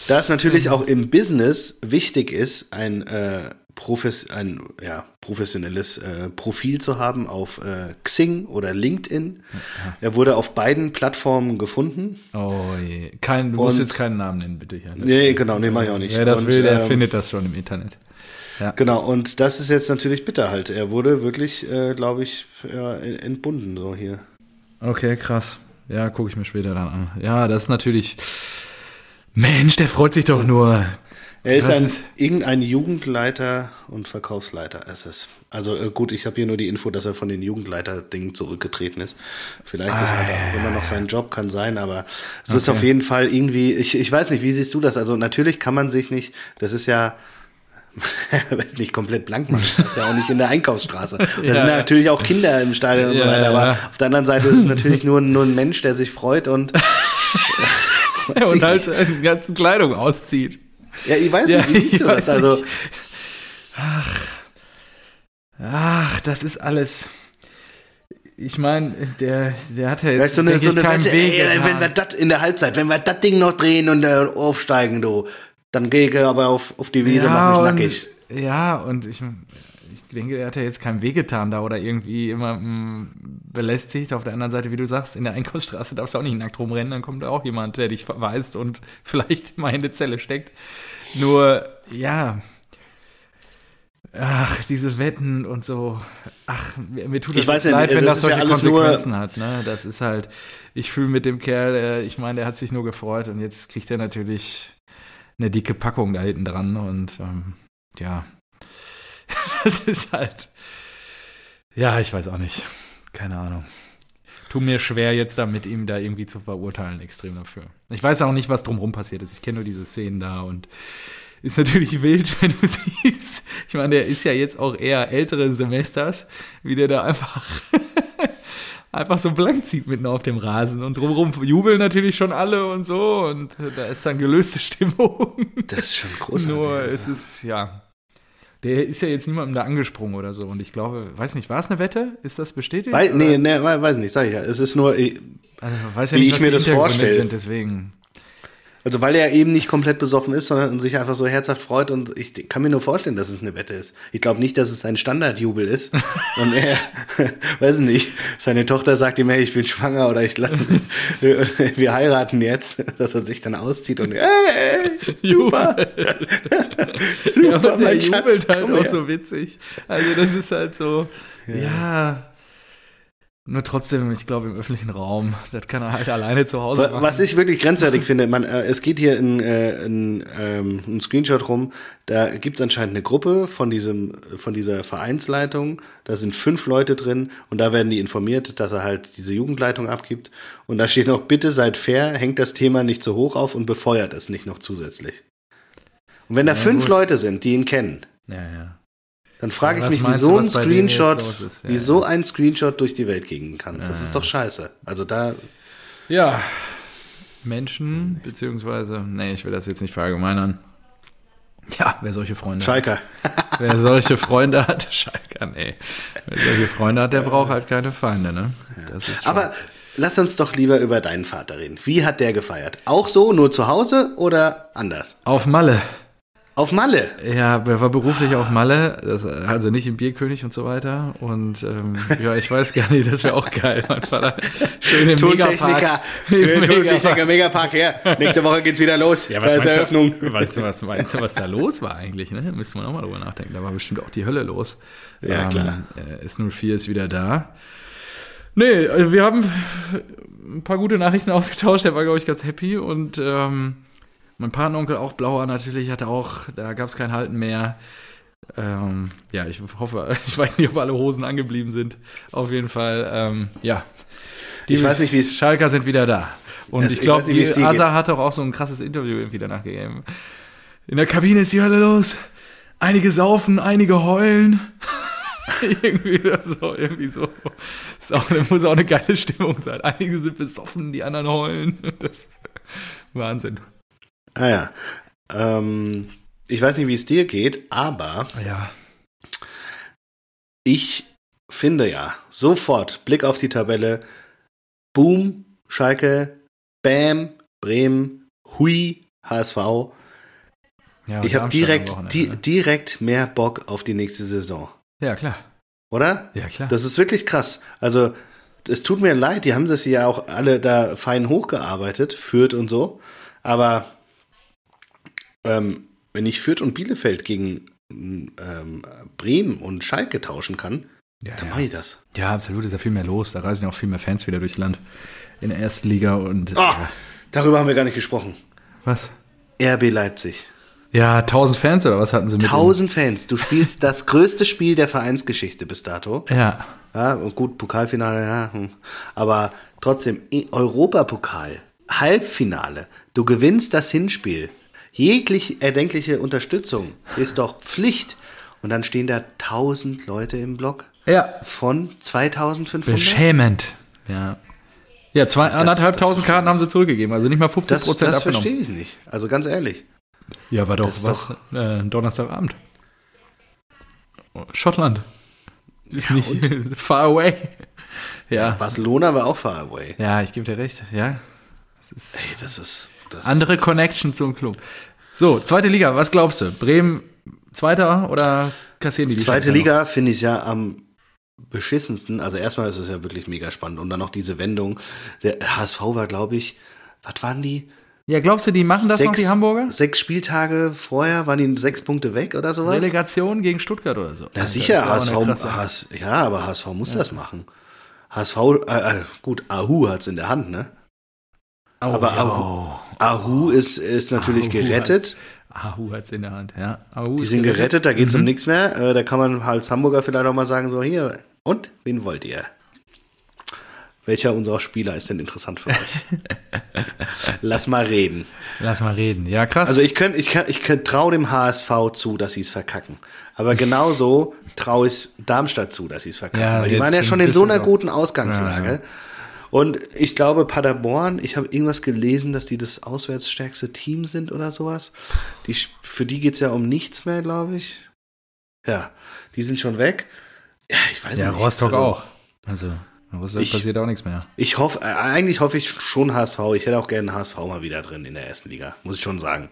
Da es natürlich auch im Business wichtig ist, ein äh, Profes ein ja, professionelles äh, Profil zu haben auf äh, Xing oder LinkedIn. Ja. Er wurde auf beiden Plattformen gefunden. Oh je. Kein, du und, musst jetzt keinen Namen nennen, bitte. Ja, nee, genau, nee, mach ich auch nicht. Wer das und, will, der ähm, findet das schon im Internet. Ja. Genau, und das ist jetzt natürlich bitter halt. Er wurde wirklich, äh, glaube ich, entbunden, so hier. Okay, krass. Ja, gucke ich mir später dann an. Ja, das ist natürlich. Mensch, der freut sich doch nur. Er ist ein, irgendein Jugendleiter und Verkaufsleiter. Es ist, also äh, gut, ich habe hier nur die Info, dass er von den Jugendleiter-Dingen zurückgetreten ist. Vielleicht ah, ist er auch immer noch sein Job, kann sein, aber es okay. ist auf jeden Fall irgendwie, ich, ich weiß nicht, wie siehst du das? Also natürlich kann man sich nicht, das ist ja, weiß nicht komplett blank machen. Das ist ja auch nicht in der Einkaufsstraße. Da ja, sind ja natürlich auch Kinder im Stadion und ja, so weiter. Aber ja. auf der anderen Seite ist es natürlich nur, nur ein Mensch, der sich freut und, und halt die ganze Kleidung auszieht. Ja, ich weiß nicht, wie siehst du das? Also, ach, ach, das ist alles. Ich meine, der, der hat ja jetzt weißt, so eine, so eine Wette, ey, wenn wir das in der Halbzeit, wenn wir das Ding noch drehen und äh, aufsteigen, du, dann gehe ich aber auf, auf die Wiese, ja, mach mich nackig. Ja, und ich denke, er hat ja jetzt keinem wehgetan da oder irgendwie immer mm, belästigt. Auf der anderen Seite, wie du sagst, in der Einkaufsstraße darfst du auch nicht nackt rumrennen, dann kommt da auch jemand, der dich verweist und vielleicht mal in die Zelle steckt. Nur, ja. Ach, diese Wetten und so. Ach, mir, mir tut das, leid, wenn das, das solche ja Konsequenzen hat. Ne? Das ist halt, ich fühle mit dem Kerl, äh, ich meine, der hat sich nur gefreut und jetzt kriegt er natürlich eine dicke Packung da hinten dran und ähm, ja, das ist halt, ja, ich weiß auch nicht. Keine Ahnung tut mir schwer, jetzt da mit ihm da irgendwie zu verurteilen, extrem dafür. Ich weiß auch nicht, was drumherum passiert ist. Ich kenne nur diese Szenen da und ist natürlich wild, wenn du siehst. Ich meine, der ist ja jetzt auch eher älteren Semesters, wie der da einfach, einfach so blank zieht mitten auf dem Rasen. Und drumherum jubeln natürlich schon alle und so. Und da ist dann gelöste Stimmung. Das ist schon großartig. Nur es ist, ja, der ist ja jetzt niemandem da angesprungen oder so. Und ich glaube, weiß nicht, war es eine Wette? Ist das bestätigt? Wei nee, nee, weiß nicht, sag ich ja. Es ist nur, also, weiß ja wie nicht, ich mir das vorstelle. Deswegen. Also weil er eben nicht komplett besoffen ist, sondern sich einfach so herzhaft freut und ich kann mir nur vorstellen, dass es eine Wette ist. Ich glaube nicht, dass es ein Standardjubel ist. und er, weiß nicht, seine Tochter sagt ihm, hey, ich bin schwanger oder ich lasse, wir heiraten jetzt, dass er sich dann auszieht und hey, super. super, ja, aber der Schatz, jubelt halt auch her. so witzig. Also das ist halt so, ja, ja nur trotzdem, ich glaube, im öffentlichen Raum, das kann er halt alleine zu Hause machen. Was ich wirklich grenzwertig finde, man, äh, es geht hier in, äh, in, ähm, ein Screenshot rum, da gibt es anscheinend eine Gruppe von, diesem, von dieser Vereinsleitung, da sind fünf Leute drin und da werden die informiert, dass er halt diese Jugendleitung abgibt. Und da steht noch, bitte seid fair, hängt das Thema nicht zu hoch auf und befeuert es nicht noch zusätzlich. Und wenn da ja, fünf gut. Leute sind, die ihn kennen, ja, ja dann frage ja, ich mich, wieso ein Screenshot, ja, wieso ein Screenshot durch die Welt gehen kann. Das ist doch scheiße. Also da. Ja, Menschen, beziehungsweise, nee, ich will das jetzt nicht verallgemeinern. Ja, wer solche Freunde Schalker. hat. Wer solche Freunde hat, Schalker, nee. Wer solche Freunde hat, der braucht halt keine Feinde, ne? Ist Aber lass uns doch lieber über deinen Vater reden. Wie hat der gefeiert? Auch so, nur zu Hause oder anders? auf Malle. Auf Malle. Ja, er war beruflich auf Malle, also nicht im Bierkönig und so weiter. Und ähm, ja, ich weiß gar nicht, das wäre auch geil. Mein Vater schön im Tontechniker, Tontechniker, Megapark. Her. Nächste Woche geht's wieder los. Ja, da was ist meinst Eröffnung. Du, weißt du, was meinst du, was da los war eigentlich? Ne? Müsste man auch mal drüber nachdenken. Da war bestimmt auch die Hölle los. Ja, klar. Äh, S04 ist wieder da. Nee, also wir haben ein paar gute Nachrichten ausgetauscht. Der war, glaube ich, ganz happy. Und ähm, mein Patenonkel, auch Blauer natürlich, hatte auch, da gab es kein Halten mehr. Ähm, ja, ich hoffe, ich weiß nicht, ob alle Hosen angeblieben sind. Auf jeden Fall, ähm, ja. Die Ich weiß nicht, wie es- Schalker sind wieder da. Und Das- ich glaube, Asa hat doch auch so ein krasses Interview irgendwie danach gegeben. In der Kabine ist die Hölle los. Einige saufen, einige heulen. irgendwie so, irgendwie so. Ist auch, muss auch eine geile Stimmung sein. Einige sind besoffen, die anderen heulen. Das ist Wahnsinn. Ah ja. Ähm, ich weiß nicht, wie es dir geht, aber Ja. ich finde ja sofort Blick auf die Tabelle. Boom, Schalke, Bam, Bremen, Hui, HSV. ja Ich habe direkt, di ne? direkt mehr Bock auf die nächste Saison. Ja, klar. Oder? Ja, klar. Das ist wirklich krass. Also, es tut mir leid, die haben das ja auch alle da fein hochgearbeitet, Fürth und so. Aber ähm, wenn ich Fürth und Bielefeld gegen ähm, Bremen und Schalke tauschen kann, ja, dann ja. mache ich das. ja, absolut. Ist ja viel mehr los. Da reisen ja auch viel mehr Fans wieder durchs Land. In der ersten Liga und. Ah, darüber haben wir gar nicht gesprochen. Was? RB Leipzig. Ja, 1000 Fans oder was hatten sie mit? 1000 Fans. Du spielst das größte Spiel der Vereinsgeschichte bis dato. Ja. Ja, und gut, Pokalfinale, ja. hm. Aber trotzdem, i- Europapokal, Halbfinale, du gewinnst das Hinspiel. Jegliche erdenkliche Unterstützung ist doch Pflicht. Und dann stehen da 1000 Leute im Block Ja. von 2500. Beschämend. Ja. Ja, zwei, anderthalbtausend Karten haben sie zurückgegeben, also nicht mal 50 Das, Prozent das abgenommen. verstehe ich nicht. Also ganz ehrlich. Ja, war doch Das ist was? Äh, Donnerstagabend. Schottland. Ist nicht far away. Ja. Barcelona war auch far away. Ja, ich gebe dir recht. Ja. Ey, das ist. Das Andere Connection zum Club. So, zweite Liga, was glaubst du? Bremen Zweiter oder kassieren die Zweite Liga finde ich ja am beschissensten. Also erstmal ist es ja wirklich mega spannend. Und dann noch diese Wendung. Der HSV war, glaube ich, was waren die? Ja, glaubst du, die machen das noch, die Hamburger? Sechs Spieltage vorher waren die sechs Punkte weg oder sowas? Delegation gegen Stuttgart oder so. Na Das sicher, ja HSV, HS, ja, aber HSV muss das machen. HSV, äh, äh, gut, Ahu hat's in der Hand, ne? Oh, aber ja. Ahu- Ahu ist, ist natürlich Ahu gerettet. Ahu hat's in der Hand, ja. Ahu Die sind gerettet, da geht's Mhm. um nichts mehr. Äh, da kann man als Hamburger vielleicht auch mal sagen, so hier, und, wen wollt ihr? Welcher unserer Spieler ist denn interessant für euch? Lass mal reden. Lass mal reden. Ja, krass. Also ich könnte, ich kann, ich traue dem HSV zu, dass sie es verkacken. Aber genauso traue ich Darmstadt zu, dass sie es verkacken. Ja, Weil die waren ja schon in so einer guten Ausgangslage. Ja, ja. Und ich glaube, Paderborn, ich habe irgendwas gelesen, dass die das auswärtsstärkste Team sind oder sowas. Die, für die geht's ja um nichts mehr, glaube ich. Ja, die sind schon weg. Ja, ich weiß ja, nicht. Rostock Also, auch. Also, Rostock Ich- passiert auch nichts mehr. Ich hoffe, äh, eigentlich hoffe ich schon HSV. Ich hätte auch gerne HSV mal wieder drin in der ersten Liga, muss ich schon sagen.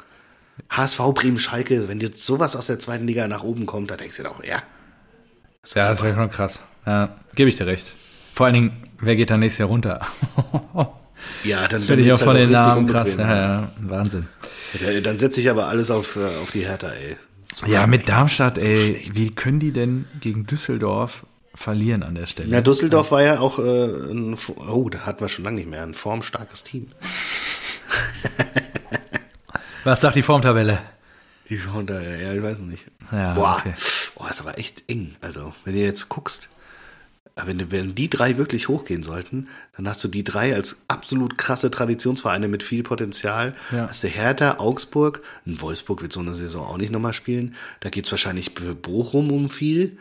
HSV, Bremen, Schalke, wenn jetzt sowas aus der zweiten Liga nach oben kommt, dann denkst du dir auch, ja. Das ist Ja, das super. wäre schon krass. Ja, gebe ich dir recht. Vor allen Dingen, wer geht dann nächstes Jahr runter? ja, dann, Finde ich auch von halt den Namen krass. Ja, ja, Wahnsinn. Ja, Dann setze ich aber alles auf, äh, auf die Hertha, ey. So Ja, mit Darmstadt, so ey, schlecht. wie können die denn gegen Düsseldorf verlieren an der Stelle? Ja, Düsseldorf war ja auch, äh, ein, oh, da hatten wir schon lange nicht mehr, ein formstarkes Team. Was sagt die Formtabelle? Die da, ja, ich weiß nicht. Ja, Boah, okay. Boah, ist aber echt eng. Also, wenn du jetzt guckst, äh, wenn, wenn die drei wirklich hochgehen sollten, dann hast du die drei als absolut krasse Traditionsvereine mit viel Potenzial. Ja. Hast du Hertha, Augsburg, ein Wolfsburg wird so eine Saison auch nicht nochmal spielen. Da geht's wahrscheinlich für Bochum um viel.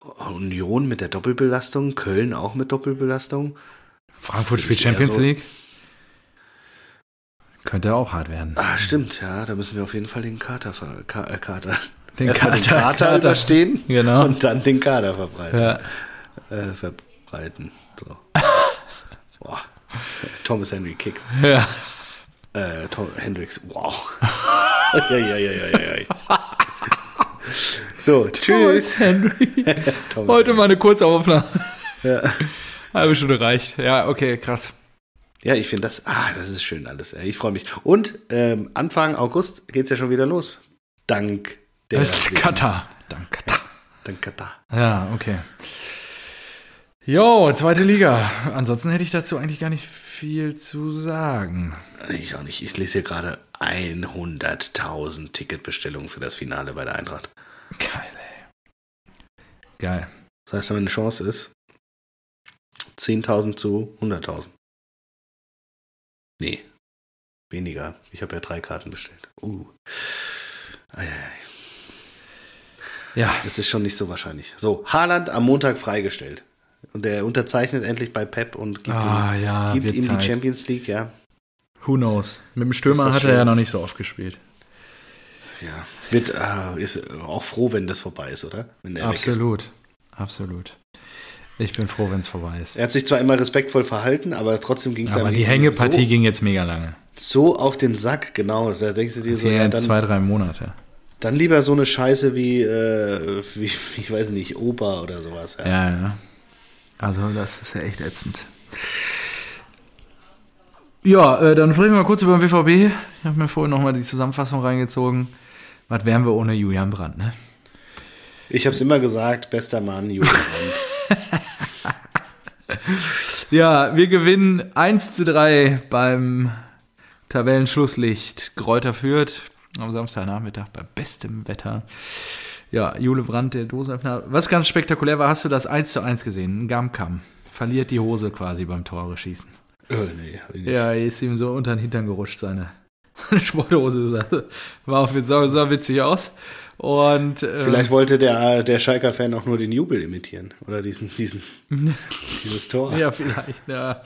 Union mit der Doppelbelastung, Köln auch mit Doppelbelastung. Frankfurt spielt Champions so. League. Könnte auch hart werden. Ah, stimmt, ja. Da müssen wir auf jeden Fall den Kater, Ka äh, Kater. Den Kater, den Kater, Kater überstehen genau. und dann den Kader verbreiten. Ja. Äh, verbreiten. So. Boah. Thomas Henry kickt. Ja. Äh, Tom Hendricks, wow. ja, ja, ja, ja, ja, ja. So, tschüss. Thomas Henry. Thomas Heute Henry. mal eine kurze Aufnahme. Ja. Halbe Stunde reicht. Ja, okay, krass. Ja, ich finde das, ah, das ist schön alles. Ich freue mich. Und ähm, Anfang August geht es ja schon wieder los. Dank der. Katar. Dank Katar. Dank Katar. Ja, okay. Jo, zweite Liga. Ansonsten hätte ich dazu eigentlich gar nicht viel zu sagen. Ich auch nicht. Ich lese hier gerade 100.000 Ticketbestellungen für das Finale bei der Eintracht. Geil, ey. Geil. Das heißt, meine Chance ist 10.000 zu 100.000. Nee. Weniger. Ich habe ja drei Karten bestellt. Uh. Eieiei. Ja. Das ist schon nicht so wahrscheinlich. So, Haaland am Montag freigestellt. Und der unterzeichnet endlich bei Pep und gibt ah, ihm, ja, gibt ihm die Champions League, ja. Who knows? Mit dem Stürmer hat er ja noch nicht so oft gespielt. Ja, wird, äh, ist auch froh, wenn das vorbei ist, oder? absolut, absolut. Ich bin froh, wenn es vorbei ist. Er hat sich zwar immer respektvoll verhalten, aber trotzdem ging es Aber die Hängepartie so, ging jetzt mega lange. So auf den Sack, genau. Da denkst du dir so, ja, dann, zwei, drei Monate. Dann lieber so eine Scheiße wie, äh, wie, ich weiß nicht, Opa oder sowas. Ja, ja. ja. Also das ist ja echt ätzend. Ja, äh, dann sprechen wir mal kurz über den BVB. Ich habe mir vorhin nochmal die Zusammenfassung reingezogen. Was wären wir ohne Julian Brandt, ne? Ich habe es immer gesagt, bester Mann, Julian Brandt. ja, wir gewinnen 1 zu 3 beim Tabellenschlusslicht Kräuter führt am Samstagnachmittag bei bestem Wetter. Ja, Jule Brandt, der Dosenöffner. Was ganz spektakulär war, hast du das 1 zu 1 gesehen? Ein Gamkam. Verliert die Hose quasi beim Tore schießen. Oh, nee, nicht. Ja, ist ihm so unter den Hintern gerutscht, seine, seine Sporthose. War auch sah, sah witzig aus. Und, ähm, Vielleicht wollte der, der Schalker-Fan auch nur den Jubel imitieren. Oder diesen, diesen dieses Tor. Ja, vielleicht, ja.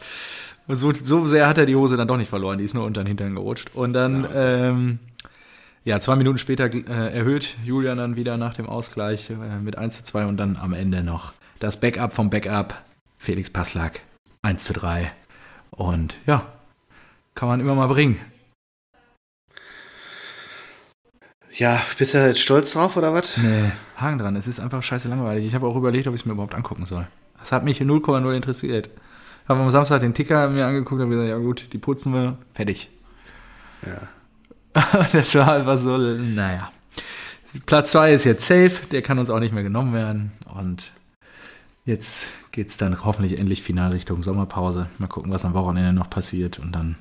So, so sehr hat er die Hose dann doch nicht verloren. Die ist nur unter den Hintern gerutscht. Und dann, ja, ähm, ja, zwei Minuten später äh, erhöht Julian dann wieder nach dem Ausgleich äh, mit 1 zu 2 und dann am Ende noch das Backup vom Backup. Felix Passlack 1 zu 3. Und ja, kann man immer mal bringen. Ja, bist du jetzt stolz drauf oder was? Nee, Haken dran. Es ist einfach scheiße langweilig. Ich habe auch überlegt, ob ich es mir überhaupt angucken soll. Das hat mich 0,0 interessiert. Habe am Samstag den Ticker mir angeguckt und gesagt, ja gut, die putzen wir, fertig. Ja. das war einfach so, naja. Platz 2 ist jetzt safe, der kann uns auch nicht mehr genommen werden. Und jetzt geht es dann hoffentlich endlich final Richtung Sommerpause. Mal gucken, was am Wochenende noch passiert. Und dann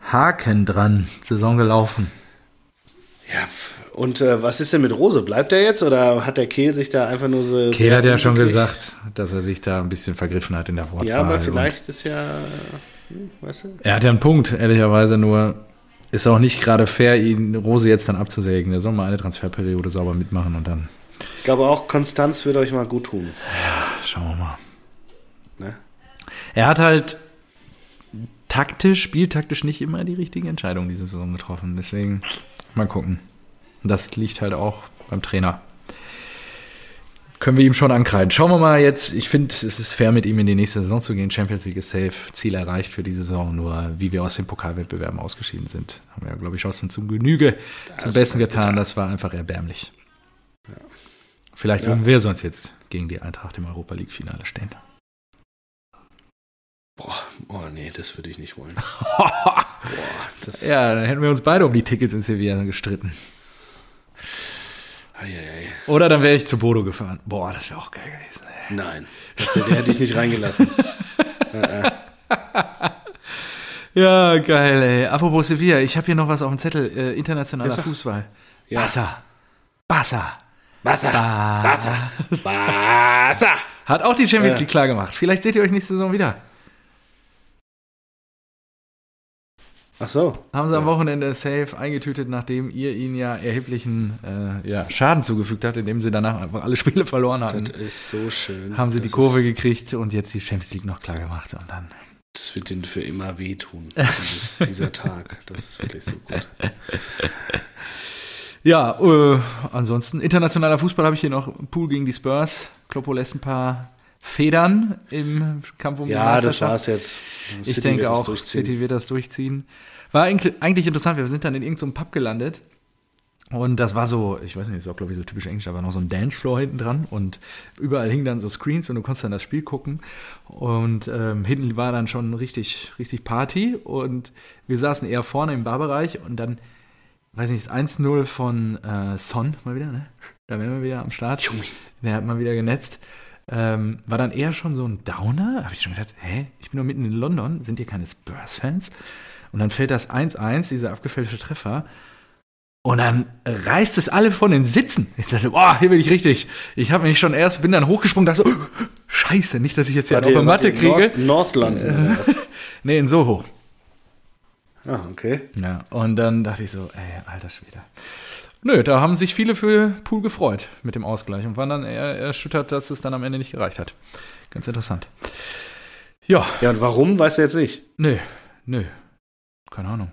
Haken dran, Saison gelaufen. Ja, und äh, was ist denn mit Rose? Bleibt er jetzt oder hat der Kehl sich da einfach nur so. Kehl hat ja schon gesagt, dass er sich da ein bisschen vergriffen hat in der Wortwahl. Ja, aber vielleicht ist ja. Hm, weißt du? Er hat ja einen Punkt, ehrlicherweise, nur ist auch nicht gerade fair, ihn Rose jetzt dann abzusägen. Er soll mal eine Transferperiode sauber mitmachen und dann. Ich glaube auch, Konstanz wird euch mal gut tun. Ja, schauen wir mal. Ne? Er hat halt taktisch, spieltaktisch nicht immer die richtigen Entscheidungen diese Saison getroffen. Deswegen mal gucken. Und das liegt halt auch beim Trainer können wir ihm schon ankreiden. Schauen wir mal jetzt. Ich finde, es ist fair, mit ihm in die nächste Saison zu gehen. Champions League ist safe. Ziel erreicht für diese Saison. Nur wie wir aus den Pokalwettbewerben ausgeschieden sind, haben wir, glaube ich, auch schon zum Genüge das zum Besten getan. Das war einfach erbärmlich. Ja. Vielleicht würden ja. wir sonst jetzt gegen die Eintracht im Europa League-Finale stehen. Boah, oh nee, das würde ich nicht wollen. Boah, ja, dann hätten wir uns beide um die Tickets in Sevilla gestritten. Eieiei. Oder dann wäre ich zu Bodo gefahren. Boah, das wäre auch geil gewesen. Ey. Nein, der hätte ich nicht reingelassen. ja, geil, ey. Apropos Sevilla, ich habe hier noch was auf dem Zettel. Äh, internationaler Fußball. Ja. Barca. Barca. Barca. Barca. Barca. Hat auch die Champions League klar gemacht. Vielleicht seht ihr euch nächste Saison wieder. Ach so. Haben sie am Wochenende safe eingetütet, nachdem ihr ihnen ja erheblichen äh, ja, Schaden zugefügt habt, indem sie danach einfach alle Spiele verloren hatten. Das ist so schön. Haben sie das die Kurve gekriegt und jetzt die Champions League noch klar gemacht und dann. das wird ihnen für immer wehtun, dieses, dieser Tag. Das ist wirklich so gut. Ja, äh, ansonsten internationaler Fußball habe ich hier noch Pool gegen die Spurs. Kloppo lässt ein paar Federn im Kampf um die Ja, das Meisterschaft. war's jetzt. Ich City denke wird das auch. City wird das durchziehen. War eigentlich, interessant, wir sind dann in irgendeinem Pub gelandet. Und das war so, ich weiß nicht, das war glaube ich so typisch englisch, da war noch so ein Dancefloor hinten dran und überall hingen dann so Screens und du konntest dann das Spiel gucken. Und ähm, hinten war dann schon richtig, richtig Party und wir saßen eher vorne im Barbereich und dann, weiß nicht, das 1-0 von äh, Son mal wieder, ne? Da wären wir wieder am Start. Junge. Der hat mal wieder genetzt. Ähm, war dann eher schon so ein Downer. Habe ich schon gedacht, hä, ich bin doch mitten in London, sind hier keine Spurs-Fans? Und dann fällt das 1-1, dieser abgefälschte Treffer. Und dann reißt es alle von den Sitzen. Ich dachte, boah, hier bin ich richtig. Ich habe mich schon erst, bin dann hochgesprungen, dachte so, oh, scheiße, nicht, dass ich jetzt hier Wart auf Matte ihr in kriege. North, North London. oder was? Nee, in Soho. Ah, okay. Ja, und dann dachte ich so, ey, alter Schwede. Nö, da haben sich viele für Pool gefreut mit dem Ausgleich und waren dann eher erschüttert, dass es dann am Ende nicht gereicht hat. Ganz interessant. Ja, Ja, und warum, weißt du jetzt nicht. nö, nö. Keine Ahnung.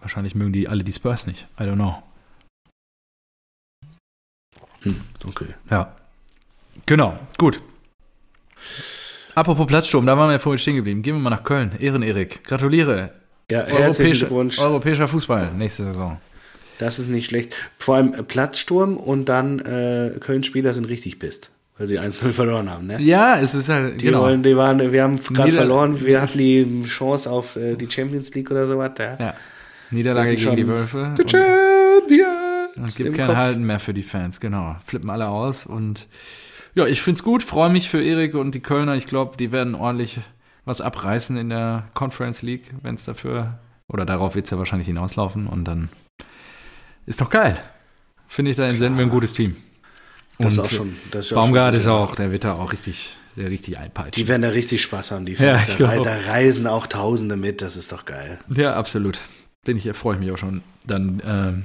Wahrscheinlich mögen die alle die Spurs nicht. I don't know. Hm, okay. Ja. Genau, gut. Apropos Platzsturm, da waren wir ja vorhin stehen geblieben. Gehen wir mal nach Köln. Ehren-Erik. Gratuliere. Ja, herzlichen Glückwunsch. europäischer Fußball nächste Saison. Das ist nicht schlecht. Vor allem äh, Platzsturm und dann äh, Köln-Spieler sind richtig pisst, weil sie 1-0 verloren haben. Ne? Ja, es ist halt, Die genau. wollen, die waren, wir haben gerade verloren, wir hatten die Chance auf äh, die Champions League oder sowas. Ja. Ja. Niederlage gegen schon- die Wölfe. The Champions! und gibt kein Kopf. Halten mehr für die Fans, genau. Flippen alle aus und ja, ich find's gut, freue mich für Erik und die Kölner. Ich glaube, die werden ordentlich was abreißen in der Conference League, wenn es dafür, oder darauf wird's ja wahrscheinlich hinauslaufen und dann ist doch geil. Finde ich, da senden wir ein gutes Team. Das ist Und auch schon. Das ist Baumgart schon ist auch, der wird da auch richtig, der richtig einpeitschen. Die werden da richtig Spaß haben, die Ja, Fans. ich da, da reisen auch Tausende mit, das ist doch geil. Ja, absolut. Bin ich, freue ich mich auch schon, dann ähm,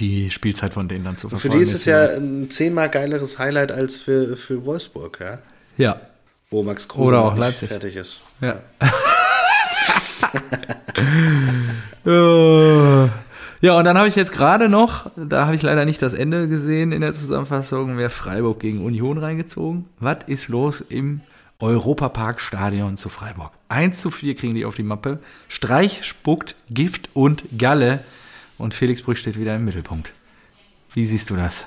die Spielzeit von denen dann zu Für verfolgen. die ist es ja ein zehnmal geileres Highlight als für, für Wolfsburg, ja? Ja, Wo Max Kruse Oder auch Leipzig. fertig ist. ja. Äh, ja, und dann habe ich jetzt gerade noch, da habe ich leider nicht das Ende gesehen in der Zusammenfassung, wer Freiburg gegen Union reingezogen. Was ist los im Europaparkstadion zu Freiburg? 1 zu 4 kriegen die auf die Mappe. Streich spuckt Gift und Galle. Und Felix Brüch steht wieder im Mittelpunkt. Wie siehst du das?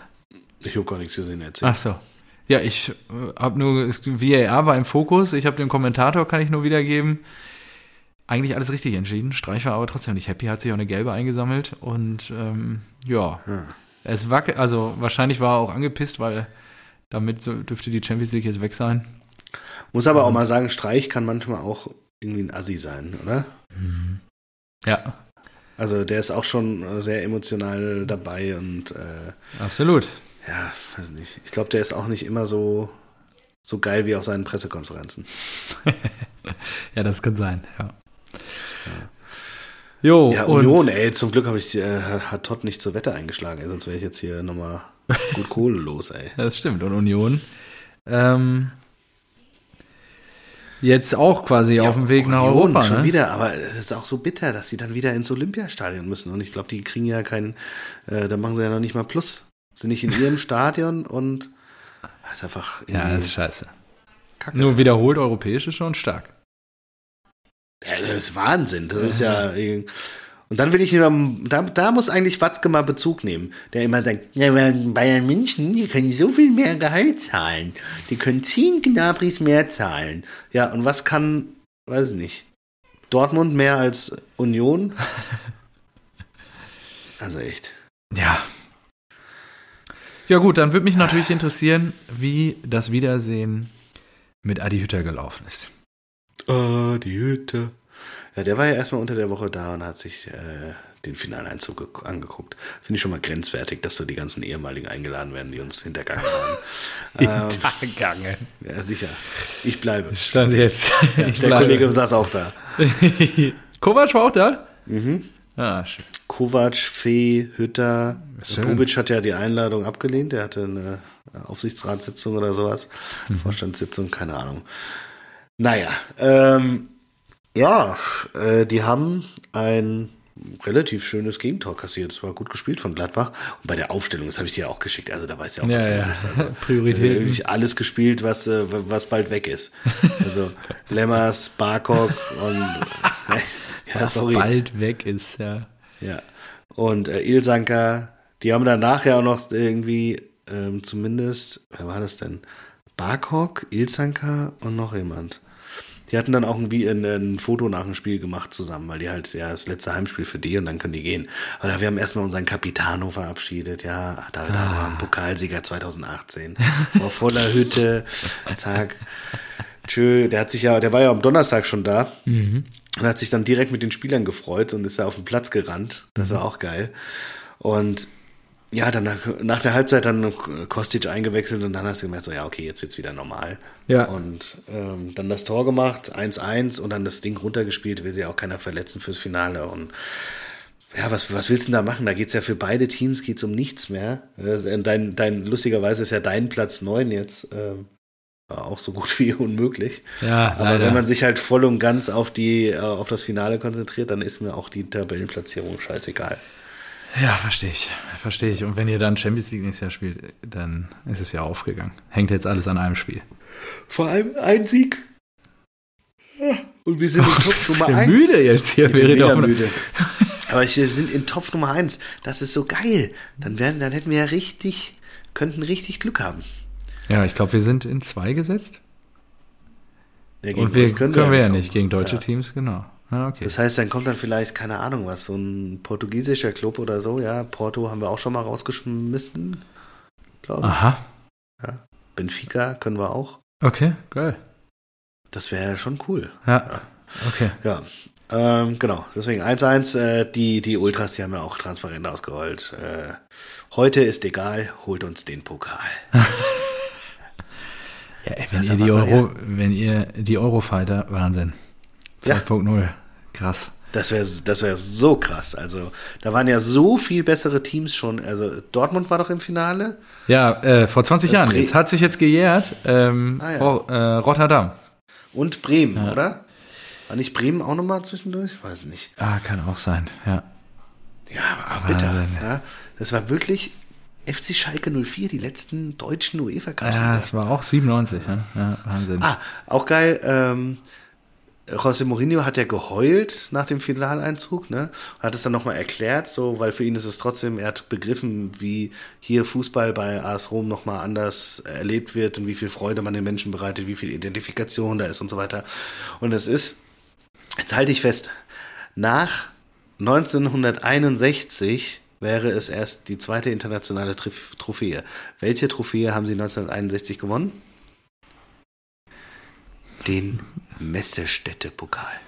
Ich habe gar nichts gesehen, erzähl. Ach so. Ja, ich äh, habe nur, VAR war im Fokus. Ich habe den Kommentator, kann ich nur wiedergeben. Eigentlich alles richtig entschieden. Streich war aber trotzdem nicht happy, hat sich auch eine gelbe eingesammelt. Und ähm, ja, es wackelt, also wahrscheinlich war er auch angepisst, weil damit dürfte die Champions League jetzt weg sein. Muss aber auch mal sagen, Streich kann manchmal auch irgendwie ein Assi sein, oder? Ja, Also der ist auch schon äh, sehr emotional dabei und äh, absolut. ja, weiß nicht. Ich glaube, der ist auch nicht immer so, so geil wie auf seinen Pressekonferenzen. Ja, das kann sein, ja. Jo, Ja, Union, ey, zum Glück habe ich, äh, hat Todd nicht zur Wette eingeschlagen, ey, sonst wäre ich jetzt hier nochmal gut Kohle los, ey. Ja, das stimmt. Und Union. Ähm, jetzt auch quasi auf dem Weg nach Union Europa. schon Ne? wieder, aber es ist auch so bitter, dass sie dann wieder ins Olympiastadion müssen. Und ich glaube, die kriegen ja keinen, äh, da machen sie ja noch nicht mal Plus. Sind nicht in ihrem Stadion und das ist einfach Ja, das ist scheiße. kacke. Nur wiederholt europäisch ist schon stark. Ja, das ist Wahnsinn. Das ist ja. Und dann will ich immer, da, da muss eigentlich Watzke mal Bezug nehmen, der immer sagt, ja, Bayern München, die können so viel mehr Gehalt zahlen. Die können 10 Gnabris mehr zahlen. Ja, und was kann, weiß ich nicht, Dortmund mehr als Union? Also echt. Ja. Ja gut, dann würde mich natürlich interessieren, wie das Wiedersehen mit Adi Hütter gelaufen ist. Oh, die Hütte. Ja, der war ja erstmal unter der Woche da und hat sich äh, den Finaleinzug ge- angeguckt. Finde ich schon mal grenzwertig, dass so die ganzen ehemaligen eingeladen werden, die uns hintergangen haben. ähm, Hintergangen. ja, sicher. Ich bleibe. Stand jetzt. ich der bleibe. Kollege saß auch da. Kovac war auch da? Mhm. Ah, schön. Kovac, Fee, Hütter. Schön. Bobic hat ja die Einladung abgelehnt. Der hatte eine Aufsichtsratssitzung oder sowas. Mhm. Vorstandssitzung, keine Ahnung. Naja, ähm, ja, äh, die haben ein relativ schönes Gegentor kassiert. Es war gut gespielt von Gladbach. Und bei der Aufstellung, das habe ich dir auch geschickt. Also da weißt du ja auch, was Ja, los ja. ist. Also, Prioritäten. Wirklich alles gespielt, was, äh, was bald weg ist. Also Lemmers, Barkok und ja, Was sorry. bald weg ist, ja. Ja. Und äh, Ilsanker, die haben danach ja auch noch irgendwie, ähm, zumindest, wer war das denn? Barkok, Ilsanker und noch jemand. Die hatten dann auch irgendwie ein, ein Foto nach dem Spiel gemacht zusammen, weil die halt, ja, das letzte Heimspiel für die und dann können die gehen. Aber wir haben erstmal unseren Capitano verabschiedet, ja, David Ah. Abraham, Pokalsieger 2018. Vor voller Hütte, zack. Tschö, der hat sich ja, der war ja am Donnerstag schon da. Und hat sich dann direkt mit den Spielern gefreut und ist da auf den Platz gerannt. Das war auch geil. Und ja, dann nach, nach der Halbzeit dann Kostic eingewechselt und dann hast du gemerkt, so ja, okay, jetzt wird's wieder normal. Ja. Und ähm, dann das Tor gemacht, 1-1 und dann das Ding runtergespielt, will sich auch keiner verletzen fürs Finale. Und ja, was, was willst du denn da machen? Da geht's ja für beide Teams geht's um nichts mehr. Dein, dein, lustigerweise ist ja dein Platz 9 jetzt ähm, auch so gut wie unmöglich. Ja, Aber leider. wenn man sich halt voll und ganz auf die, äh, auf das Finale konzentriert, dann ist mir auch die Tabellenplatzierung scheißegal. Ja, verstehe ich. Verstehe ich. Und wenn ihr dann Champions League nächstes Jahr spielt, dann ist es ja aufgegangen. Hängt jetzt alles an einem Spiel. Vor allem ein Sieg. Ja, Und wir sind in Topf Nummer Bisschen 1. müde jetzt hier. Ich bin mega müde. Aber wir sind in Topf Nummer 1. Das ist so geil. Dann, werden, dann hätten wir ja richtig, könnten richtig Glück haben. Ja, ich glaube, wir sind in zwei gesetzt. Ja, gegen Und wir euch können, wir ja nicht gegen deutsche Ja. Teams, genau. Ja, okay. Das heißt, dann kommt dann vielleicht, keine Ahnung was, so ein portugiesischer Club oder so. Ja, Porto haben wir auch schon mal rausgeschmissen. Glaube ich. Aha. Benfica können wir auch. Okay, geil. Das wäre ja schon cool. Ja. Okay. Ja, ähm, genau. Deswegen 1-1. Äh, die, die Ultras, die haben ja auch transparent ausgerollt. Äh, heute ist egal, holt uns den Pokal. Ja, ey, wenn, ihr die Euro, wenn ihr die Eurofighter, Wahnsinn. Ja. 2.0. Krass. Das wäre das wär so krass. Also, da waren ja so viel bessere Teams schon. Also, Dortmund war doch im Finale. Ja, äh, vor 20 Jahren. Bre- Jetzt hat sich jetzt gejährt. Ähm, Ah, ja. Äh, Rotterdam. Und Bremen, Ja. oder? War nicht Bremen auch nochmal zwischendurch? Weiß nicht. Ah, kann auch sein. Ja. Ja, aber bitter. Ja, das war wirklich FC Schalke 04, die letzten deutschen UEFA Cups. Ja, es war auch 97. Ja, ja Wahnsinn. Ah, auch geil. Ähm, José Mourinho hat ja geheult nach dem Finaleinzug, ne? Und hat es dann nochmal erklärt, so, weil für ihn ist es trotzdem, er hat begriffen, wie hier Fußball bei AS Rom nochmal anders erlebt wird und wie viel Freude man den Menschen bereitet, wie viel Identifikation da ist und so weiter. Und es ist, jetzt halte ich fest, nach 1961 wäre es erst die zweite internationale Trophäe. Welche Trophäe haben sie 1961 gewonnen? Den Messestädte-Pokal.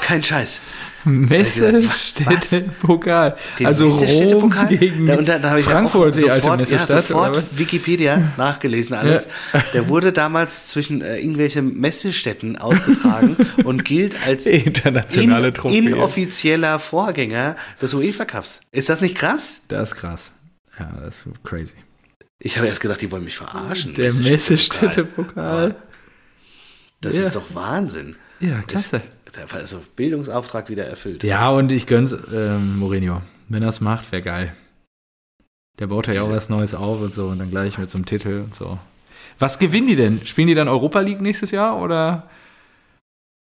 Kein Scheiß. Messe, was? Städte, Pokal. Den also Rom Messestädte-Pokal? gegen Da, und da, da habe ich Frankfurt, auch die alte sofort, ja, sofort? Wikipedia nachgelesen alles. Der wurde damals zwischen äh, irgendwelchen Messestädten ausgetragen und gilt als Internationale in, Trophäe. inoffizieller Vorgänger des UEFA Cups. Ist das nicht krass? Das ist krass. Ja, das ist crazy. Ich habe erst gedacht, die wollen mich verarschen. Der Messestädte-Pokal. Das Ja. ist doch Wahnsinn. Ja, klasse. Das, also Bildungsauftrag wieder erfüllt. Ja, und ich gönn's ähm, Mourinho. Wenn er es macht, wäre geil. Der baut ja auch was Neues auf und so und dann gleich mit so einem Titel und so. Was gewinnen die denn? Spielen die dann Europa League nächstes Jahr oder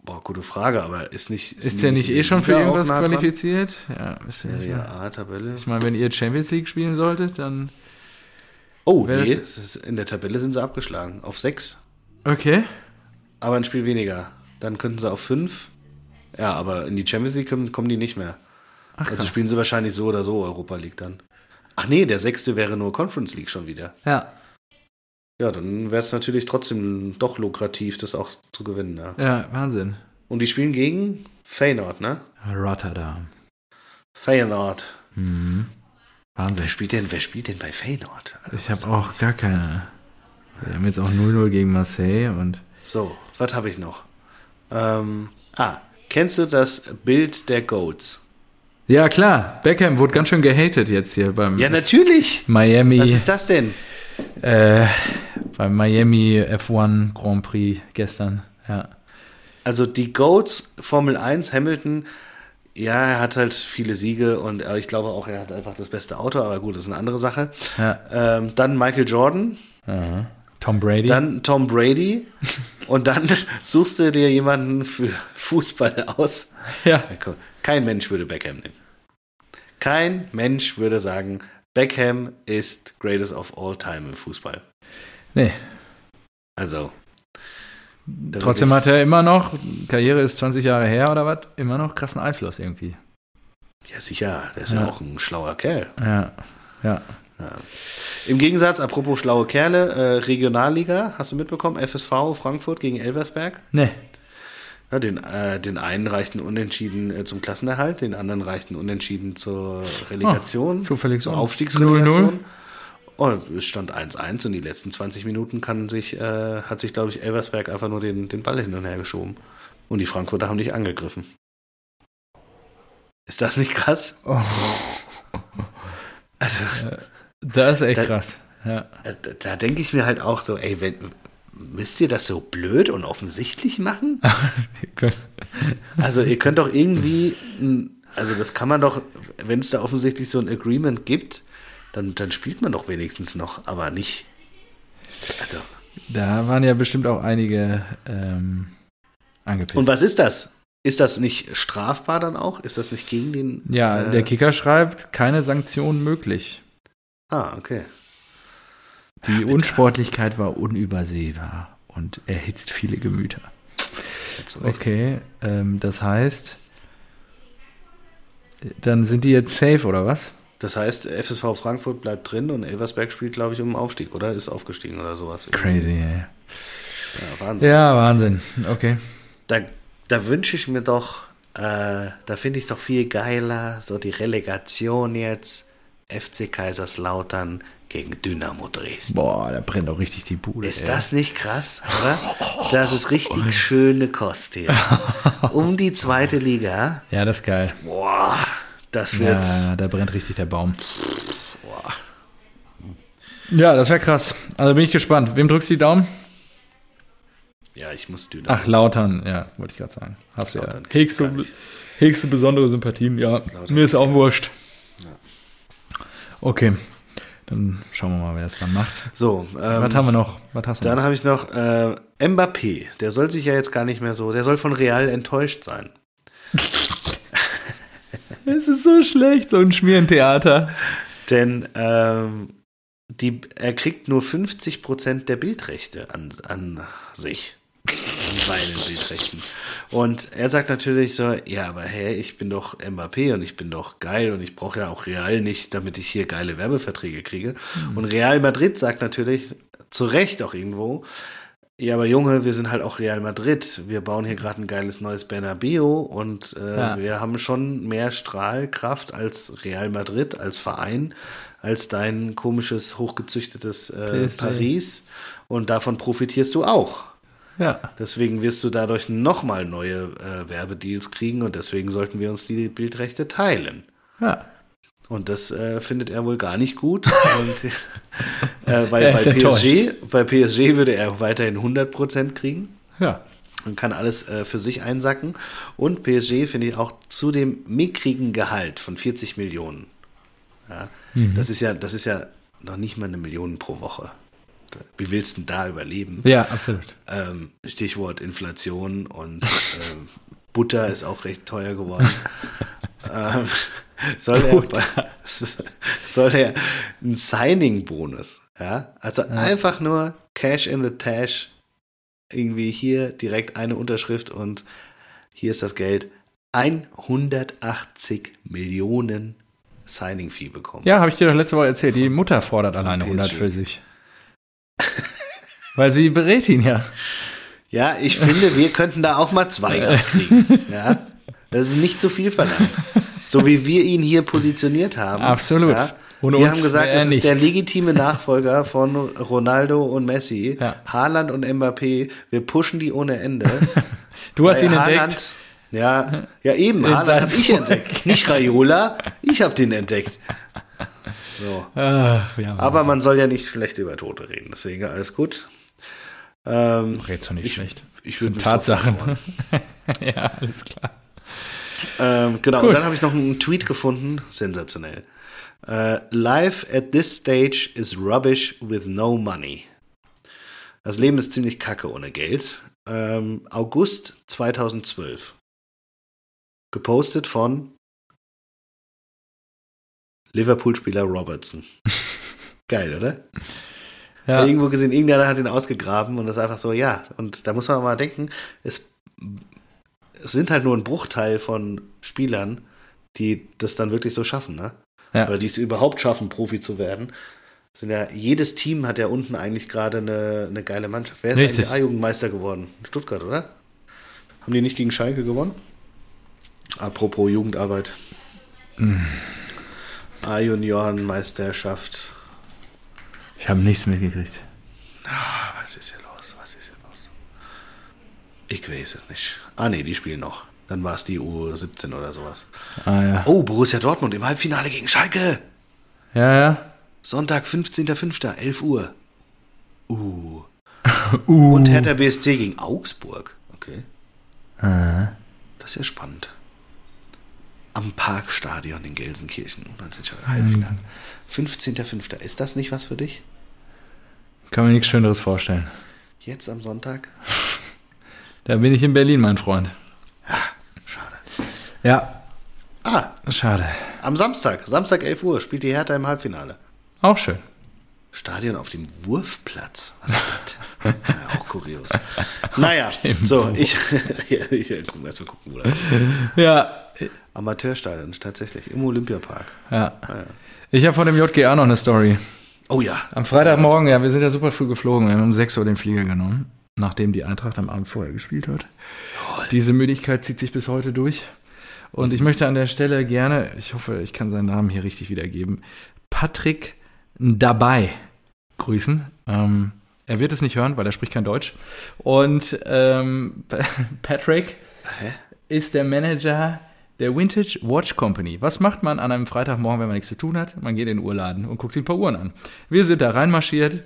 Boah, gute Frage, aber ist nicht. ist der nicht eh schon für irgendwas nah qualifiziert? Ja, ist ja mehr. A-Tabelle. Ich meine, wenn ihr Champions League spielen solltet, dann. Oh, nee, ist, in der Tabelle sind sie abgeschlagen. Auf sechs. Okay. Aber ein Spiel weniger. Dann könnten sie auf fünf. Ja, aber in die Champions League kommen, kommen die nicht mehr. Ach, Also spielen sie wahrscheinlich so oder so Europa League dann. Ach nee, der sechste wäre nur Conference League schon wieder. Ja, Ja, dann wäre es natürlich trotzdem doch lukrativ, das auch zu gewinnen. Ja. ja, Wahnsinn. Und die spielen gegen Feyenoord, ne? Rotterdam. Feyenoord. Mhm. Wahnsinn. Wer spielt denn, wer spielt denn bei Feyenoord? Also, Ich habe auch gar keine. Wir haben jetzt auch 0-0 gegen Marseille und. So, was habe ich noch? Ähm, ah, Kennst du das Bild der Goats? Ja, klar. Beckham wurde ganz schön gehatet jetzt hier beim Ja, natürlich. Miami. Was ist das denn? Äh, beim Miami F1 Grand Prix gestern. Ja. Also die Goats, Formel 1, Hamilton, ja, er hat halt viele Siege und äh, ich glaube auch, er hat einfach das beste Auto, aber gut, das ist eine andere Sache. Ja. Ähm, dann Michael Jordan, Aha. Tom Brady. dann Tom Brady und dann suchst du dir jemanden für Fußball aus. ja. Kein Mensch würde Beckham nehmen. Kein Mensch würde sagen, Beckham ist greatest of all time im Fußball. Nee. Also. Trotzdem hat er immer noch, Karriere ist 20 Jahre her oder was, immer noch krassen Einfluss irgendwie. Ja, sicher. Der ist ja, Ja. auch ein schlauer Kerl. Ja. Ja. Im Gegensatz, apropos schlaue Kerle, äh, Regionalliga, hast du mitbekommen? FSV Frankfurt gegen Elversberg. Nee. Ja, den, äh, den einen reichten Unentschieden äh, zum Klassenerhalt, den anderen reichten Unentschieden zur Relegation, Oh, zufällig so. zur Aufstiegsrelegation. 0-0. Und es stand 1-1 und die letzten 20 Minuten kann sich, äh, hat sich, glaube ich, Elversberg einfach nur den, den Ball hin und her geschoben. Und die Frankfurter haben nicht angegriffen. Ist das nicht krass? Oh, Also, das ist echt Da- krass. Ja. Äh, Da, da denke ich mir halt auch so, ey, wenn, müsst ihr das so blöd und offensichtlich machen? Also ihr könnt doch irgendwie, also das kann man doch, wenn es da offensichtlich so ein Agreement gibt, dann, dann spielt man doch wenigstens noch, aber nicht. Also, Da waren ja bestimmt auch einige ähm, angepisst. und was ist das? Ist das nicht strafbar dann auch? Ist das nicht gegen den? ja, äh, der Kicker schreibt, keine Sanktionen möglich. Ah, okay. Die Unsportlichkeit war unübersehbar und erhitzt viele Gemüter. Ja. Okay, ähm, das heißt, dann sind die jetzt safe oder was? Das heißt, FSV Frankfurt bleibt drin und Elversberg spielt, glaube ich, um den Aufstieg, oder? Ist aufgestiegen oder sowas. Crazy, ey. Ja, Wahnsinn. Ja, Wahnsinn. Okay. Da, da wünsche ich mir doch, äh, da finde ich es doch viel geiler, so die Relegation jetzt, FC Kaiserslautern gegen Dynamo Dresden. Boah, da brennt auch richtig die Bude. Ist ey. das nicht krass, oder? Das ist richtig schöne Kost hier. Um die zweite Liga. Ja, das ist geil. Boah, das wird. Ja, da brennt richtig der Baum. Ja, das wäre krass. Also bin ich gespannt. Wem drückst du die Daumen? Ja, ich muss Dynamo. Ach, Lautern, ja, wollte ich gerade sagen. Hast du ja. Hegst du, hegst du besondere Sympathien? Ja, Lautern mir ist auch wurscht. Okay, dann schauen wir mal, wer es dann macht. So, ähm, Was haben wir noch? Was hast du dann habe ich noch äh, Mbappé. Der soll sich ja jetzt gar nicht mehr so, der soll von Real enttäuscht sein. Es ist so schlecht, so ein Schmierentheater. Denn ähm, die, er kriegt nur 50% der Bildrechte an, an sich. An seinen Bildrechten. Und er sagt natürlich so, ja, aber hey, ich bin doch Mbappé und ich bin doch geil und ich brauche ja auch Real nicht, damit ich hier geile Werbeverträge kriege. Und Real Madrid sagt natürlich, zu Recht auch irgendwo, ja, aber Junge, wir sind halt auch Real Madrid. Wir bauen hier gerade ein geiles neues Bernabeu und äh, Ja. wir haben schon mehr Strahlkraft als Real Madrid, als Verein, als dein komisches, hochgezüchtetes äh. Paris. Und davon profitierst du auch. Ja, Deswegen wirst du dadurch nochmal neue äh, Werbedeals kriegen und deswegen sollten wir uns die Bildrechte teilen. ja. Und das äh, findet er wohl gar nicht gut. Und, äh, bei, bei. PSG, bei PSG würde er weiterhin 100% kriegen Ja. und kann alles äh, für sich einsacken. Und PSG finde ich auch zu dem mickrigen Gehalt von 40 Millionen. Ja, Mhm. das, ist ja, das ist ja noch nicht mal eine Million pro Woche. Wie willst du denn da überleben? Ja, absolut. Ähm, Stichwort Inflation und ähm, Butter ist auch recht teuer geworden. ähm, soll, er, soll er einen Signing-Bonus, ja? Also einfach nur Cash in the Tash, irgendwie hier direkt eine Unterschrift und hier ist das Geld. 180 Millionen Signing-Fee bekommen. Ja, habe ich dir doch letzte Woche erzählt. Die Mutter fordert alleine PSG. 100 für sich. Weil sie berät ihn ja. Ja, ich finde, wir könnten da auch mal zwei kriegen. Ja, das ist nicht zu viel verlangt. So wie wir ihn hier positioniert haben. Absolut. Ja? Ohne wir haben gesagt, er das ist der nichts. legitime Nachfolger von Ronaldo und Messi, Ja. Haaland und Mbappé. Wir pushen die ohne Ende. Du hast Bei ihn Haaland- entdeckt. Ja, ja eben, Haaland habe ich entdeckt. Nicht Raiola, ich habe den entdeckt. So. Ach, ja, Aber man soll ja nicht schlecht über Tote reden, deswegen alles gut. Ähm, Redst du nicht ich, schlecht. Ich würde Tatsachen. ja, alles klar. Ähm, genau, gut. und dann habe ich noch einen Tweet gefunden, sensationell. Uh, life at this stage is rubbish with no money. Das Leben ist ziemlich kacke ohne Geld. Ähm, August 2012. Gepostet von Liverpool-Spieler Robertson. Geil, oder? Ja. Irgendwo gesehen, irgendeiner hat ihn ausgegraben und das ist einfach so, ja. Und da muss man mal denken, es, es sind halt nur ein Bruchteil von Spielern, die das dann wirklich so schaffen, ne? Ja. Oder die es überhaupt schaffen, Profi zu werden. Sind ja, jedes Team hat ja unten eigentlich gerade eine, eine geile Mannschaft. Wer ist Richtig. eigentlich A-Jugendmeister geworden? Stuttgart, oder? Haben die nicht gegen Schalke gewonnen? Apropos Jugendarbeit. Mm. A-Juniorenmeisterschaft. Ich habe nichts mitgekriegt. Ah, was ist hier los? Was ist hier los? Ich weiß es nicht. Ah, nee, die spielen noch. Dann war es die U17 oder sowas. Ah, ja. Oh, Borussia Dortmund im Halbfinale gegen Schalke. Ja, ja. Sonntag, 15.05., 11 Uhr. Uh. uh. Und Hertha BSC gegen Augsburg. Okay. Uh. Das ist ja spannend. Am Parkstadion in Gelsenkirchen. Und dann sind schon Halbfinale. Mhm. 15.05. Ist das nicht was für dich? Kann mir nichts Schöneres vorstellen. Jetzt am Sonntag? Da bin ich in Berlin, mein Freund. Ja, schade. Ja. Ah. Schade. Am Samstag, Samstag 11 Uhr, spielt die Hertha im Halbfinale. Auch schön. Stadion auf dem Wurfplatz. Was ist das? ja, auch kurios. Naja, so, ich, ja, ich ja, gucken, erst mal gucken, wo das ist. Ja. Amateurstadion, tatsächlich, im Olympiapark. Ja. ja. Ich habe von dem JGA noch eine Story. Oh ja. Am Freitagmorgen, ja, wir sind ja super früh geflogen. Wir haben um 6 Uhr den Flieger genommen, nachdem die Eintracht am Abend vorher gespielt hat. Toll. Diese Müdigkeit zieht sich bis heute durch. Und ich möchte an der Stelle gerne, ich hoffe, ich kann seinen Namen hier richtig wiedergeben, Patrick dabei grüßen. Ähm, er wird es nicht hören, weil er spricht kein Deutsch. Und ähm, Patrick Hä? ist der Manager der Vintage Watch Company. Was macht man an einem Freitagmorgen, wenn man nichts zu tun hat? Man geht in den Uhrladen und guckt sich ein paar Uhren an. Wir sind da reinmarschiert,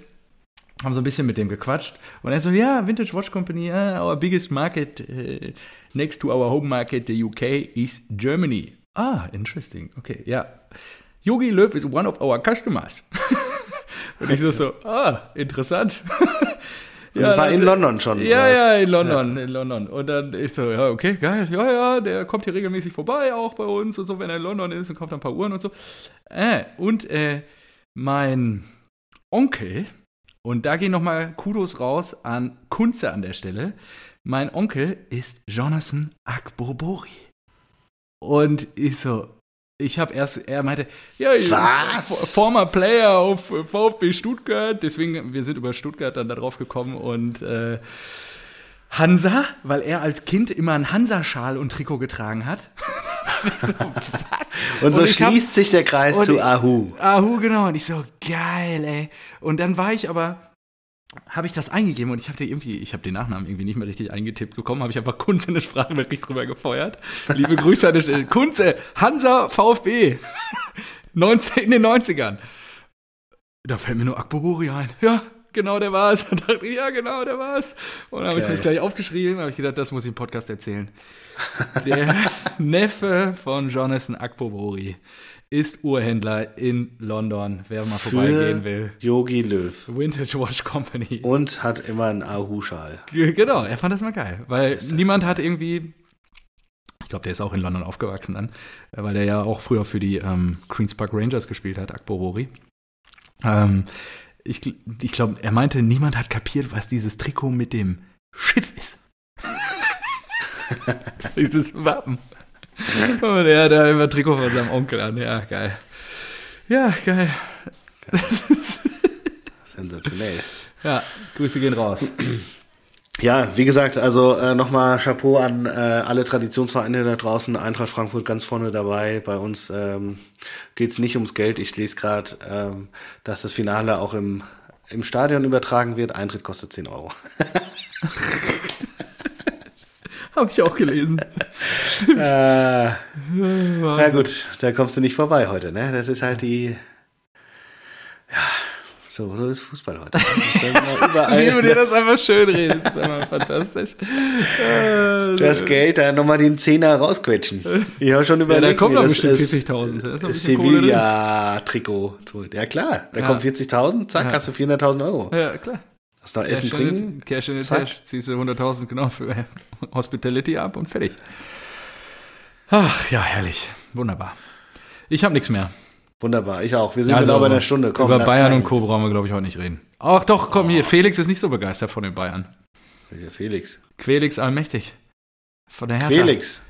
haben so ein bisschen mit dem gequatscht und er so, ja, Vintage Watch Company, uh, our biggest market uh, next to our home market, the UK, is Germany. Ah, interesting. Okay, ja. Yogi Löw is one of our customers. und ich so, so ah, interessant. Und ja, das war in London schon. Ja, ja, in London, ja. in London. Und dann ich so, ja, okay, geil, ja, ja, der kommt hier regelmäßig vorbei, auch bei uns und so, wenn er in London ist und kauft ein paar Uhren und so. Äh, und äh, mein Onkel, und da gehen nochmal Kudos raus an Kunze an der Stelle. Mein Onkel ist Jonathan Akbobori. Und ich so, ich habe erst, er meinte, ja, Was? former Player auf VfB Stuttgart, deswegen, wir sind über Stuttgart dann darauf gekommen und äh, Hansa, weil er als Kind immer einen Hansa-Schal und Trikot getragen hat. so, und so und schließt hab, sich der Kreis zu Ahu. Ahu, genau. Und ich so, geil, ey. Und dann war ich aber habe ich das eingegeben und ich habe irgendwie, ich habe den Nachnamen irgendwie nicht mehr richtig eingetippt bekommen, habe ich einfach Kunze in der Sprachnachricht drüber gefeuert. Liebe Grüße an der Kunze, Hansa VfB, 19, in den 90ern. Da fällt mir nur Akbobori ein. Ja, genau, der war es. Und dachte ich, ja, genau, der war es. Und dann habe ich mir das gleich aufgeschrieben, habe ich gedacht, das muss ich im Podcast erzählen. Der Neffe von Jonathan Akbobori ist Uhrhändler in London, wer mal vorbeigehen will. Yogi Löw. Vintage Watch Company. Und hat immer einen Ahu-Schal. Genau, er fand das mal geil, weil niemand hat irgendwie. Ich glaube, der ist auch in London aufgewachsen dann, weil der ja auch früher für die ähm, Queen's Park Rangers gespielt hat, Akbo Rory. Ähm, ich ich glaube, er meinte, niemand hat kapiert, was dieses Trikot mit dem Schiff ist. dieses Wappen. Und er hat immer Trikot von seinem Onkel an. Ja, geil. Ja, geil. Sensationell. Ja, Grüße gehen raus. Ja, wie gesagt, also äh, nochmal Chapeau an äh, alle Traditionsvereine da draußen. Eintracht Frankfurt ganz vorne dabei. Bei uns ähm, geht nicht ums Geld. Ich lese gerade, ähm, dass das Finale auch im, im Stadion übertragen wird. Eintritt kostet 10 Euro. Habe ich auch gelesen. Stimmt. Äh, ja gut, da kommst du nicht vorbei heute, ne? Das ist halt die. Ja, so, so ist Fußball heute. Wie du dir das, das einfach schön redest, ist einfach fantastisch. Das Geld, da nochmal den Zehner rausquetschen. Ich habe schon überlegt, ja, da kommt doch bestimmt 40.000. Sevilla-Trikot. Ja klar, da ja. kommen 40.000, zack, ja. hast du 400.000 Euro. Ja, klar. Hast du noch Essen, trinken? Cash in the Cash, ziehst du 100.000 genau für Hospitality ab und fertig. Ach, ja, herrlich. Wunderbar. Ich habe nichts mehr. Wunderbar, ich auch. Wir sind also, genau bei einer Stunde. Komm, über Bayern und Co. brauchen wir, glaube ich, heute nicht reden. Ach doch, komm hier. Felix ist nicht so begeistert von den Bayern. Welcher Felix? Quelix allmächtig. Von der Hertha. Felix.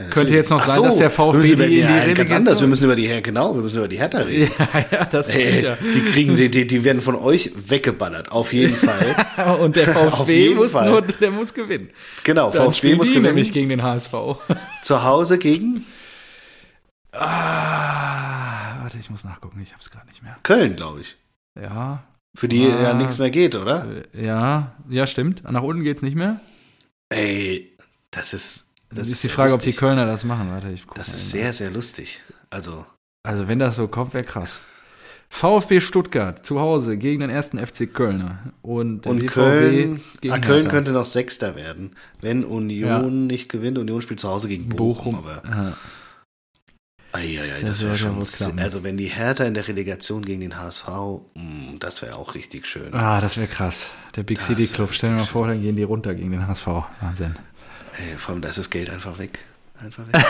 Ja, Könnte jetzt noch Ach sein, so, dass der VfB die, die, ja, die ganz anders. Wir müssen über die Hertha, genau, wir müssen über die Hertha reden. Ja, ja, das Ey, ja. Die kriegen, die, die, die werden von euch weggeballert, auf jeden Fall. und der VfB muss nur, der muss gewinnen. Genau, Dann VfB muss gewinnen. nämlich gegen den HSV. Zu Hause gegen? Ah, warte, ich muss nachgucken, ich habe es gerade nicht mehr. Köln, glaube ich. Ja. Für die ah, ja nichts mehr geht, oder? Äh, ja, ja, stimmt. Nach unten geht es nicht mehr. Ey, das ist. Das, das ist die Frage, lustig. ob die Kölner das machen. Warte, ich das ist sehr, sehr lustig. Also. Also, wenn das so kommt, wäre krass. VfB Stuttgart zu Hause gegen den ersten FC Kölner. Und, und Köln, ah, Köln könnte noch Sechster werden, wenn Union ja. nicht gewinnt. Union spielt zu Hause gegen Bochum. Bochum. Aber Aha. Eieiei, das, das wäre schon. Klappen. Also, wenn die Hertha in der Relegation gegen den HSV, mh, mm, das wäre auch richtig schön. Ah, das wäre krass. Der Big das City Club, stell dir mal vor, dann gehen die runter gegen den HSV. Wahnsinn. Ey, vor allem, da ist das Geld einfach weg. Einfach weg.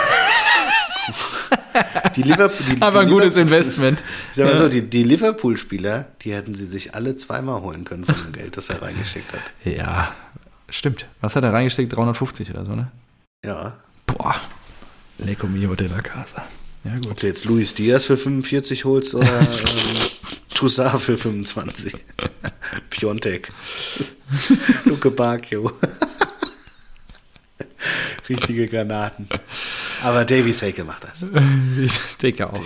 die Liverpool, die, Aber ein gutes Investment. Sag mal ja. so, die, die Liverpool-Spieler, die hätten sie sich alle zweimal holen können von dem Geld, das er reingesteckt hat. Ja, stimmt. Was hat er reingesteckt? 350 oder so, ne? Ja. Boah. Lecco mio della casa. Ja, gut. Ob du jetzt Luis Diaz für 45 holst oder ähm, Toussaint für 25. Piontek. Luke Bacchio. Richtige Granaten. Aber Davy Sake macht das. Ich denke auch.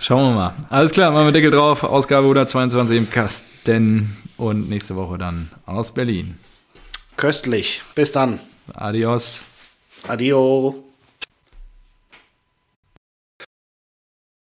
Schauen wir mal. Alles klar, machen wir Deckel drauf. Ausgabe 122 im Kasten. Und nächste Woche dann aus Berlin. Köstlich. Bis dann. Adios. Adio.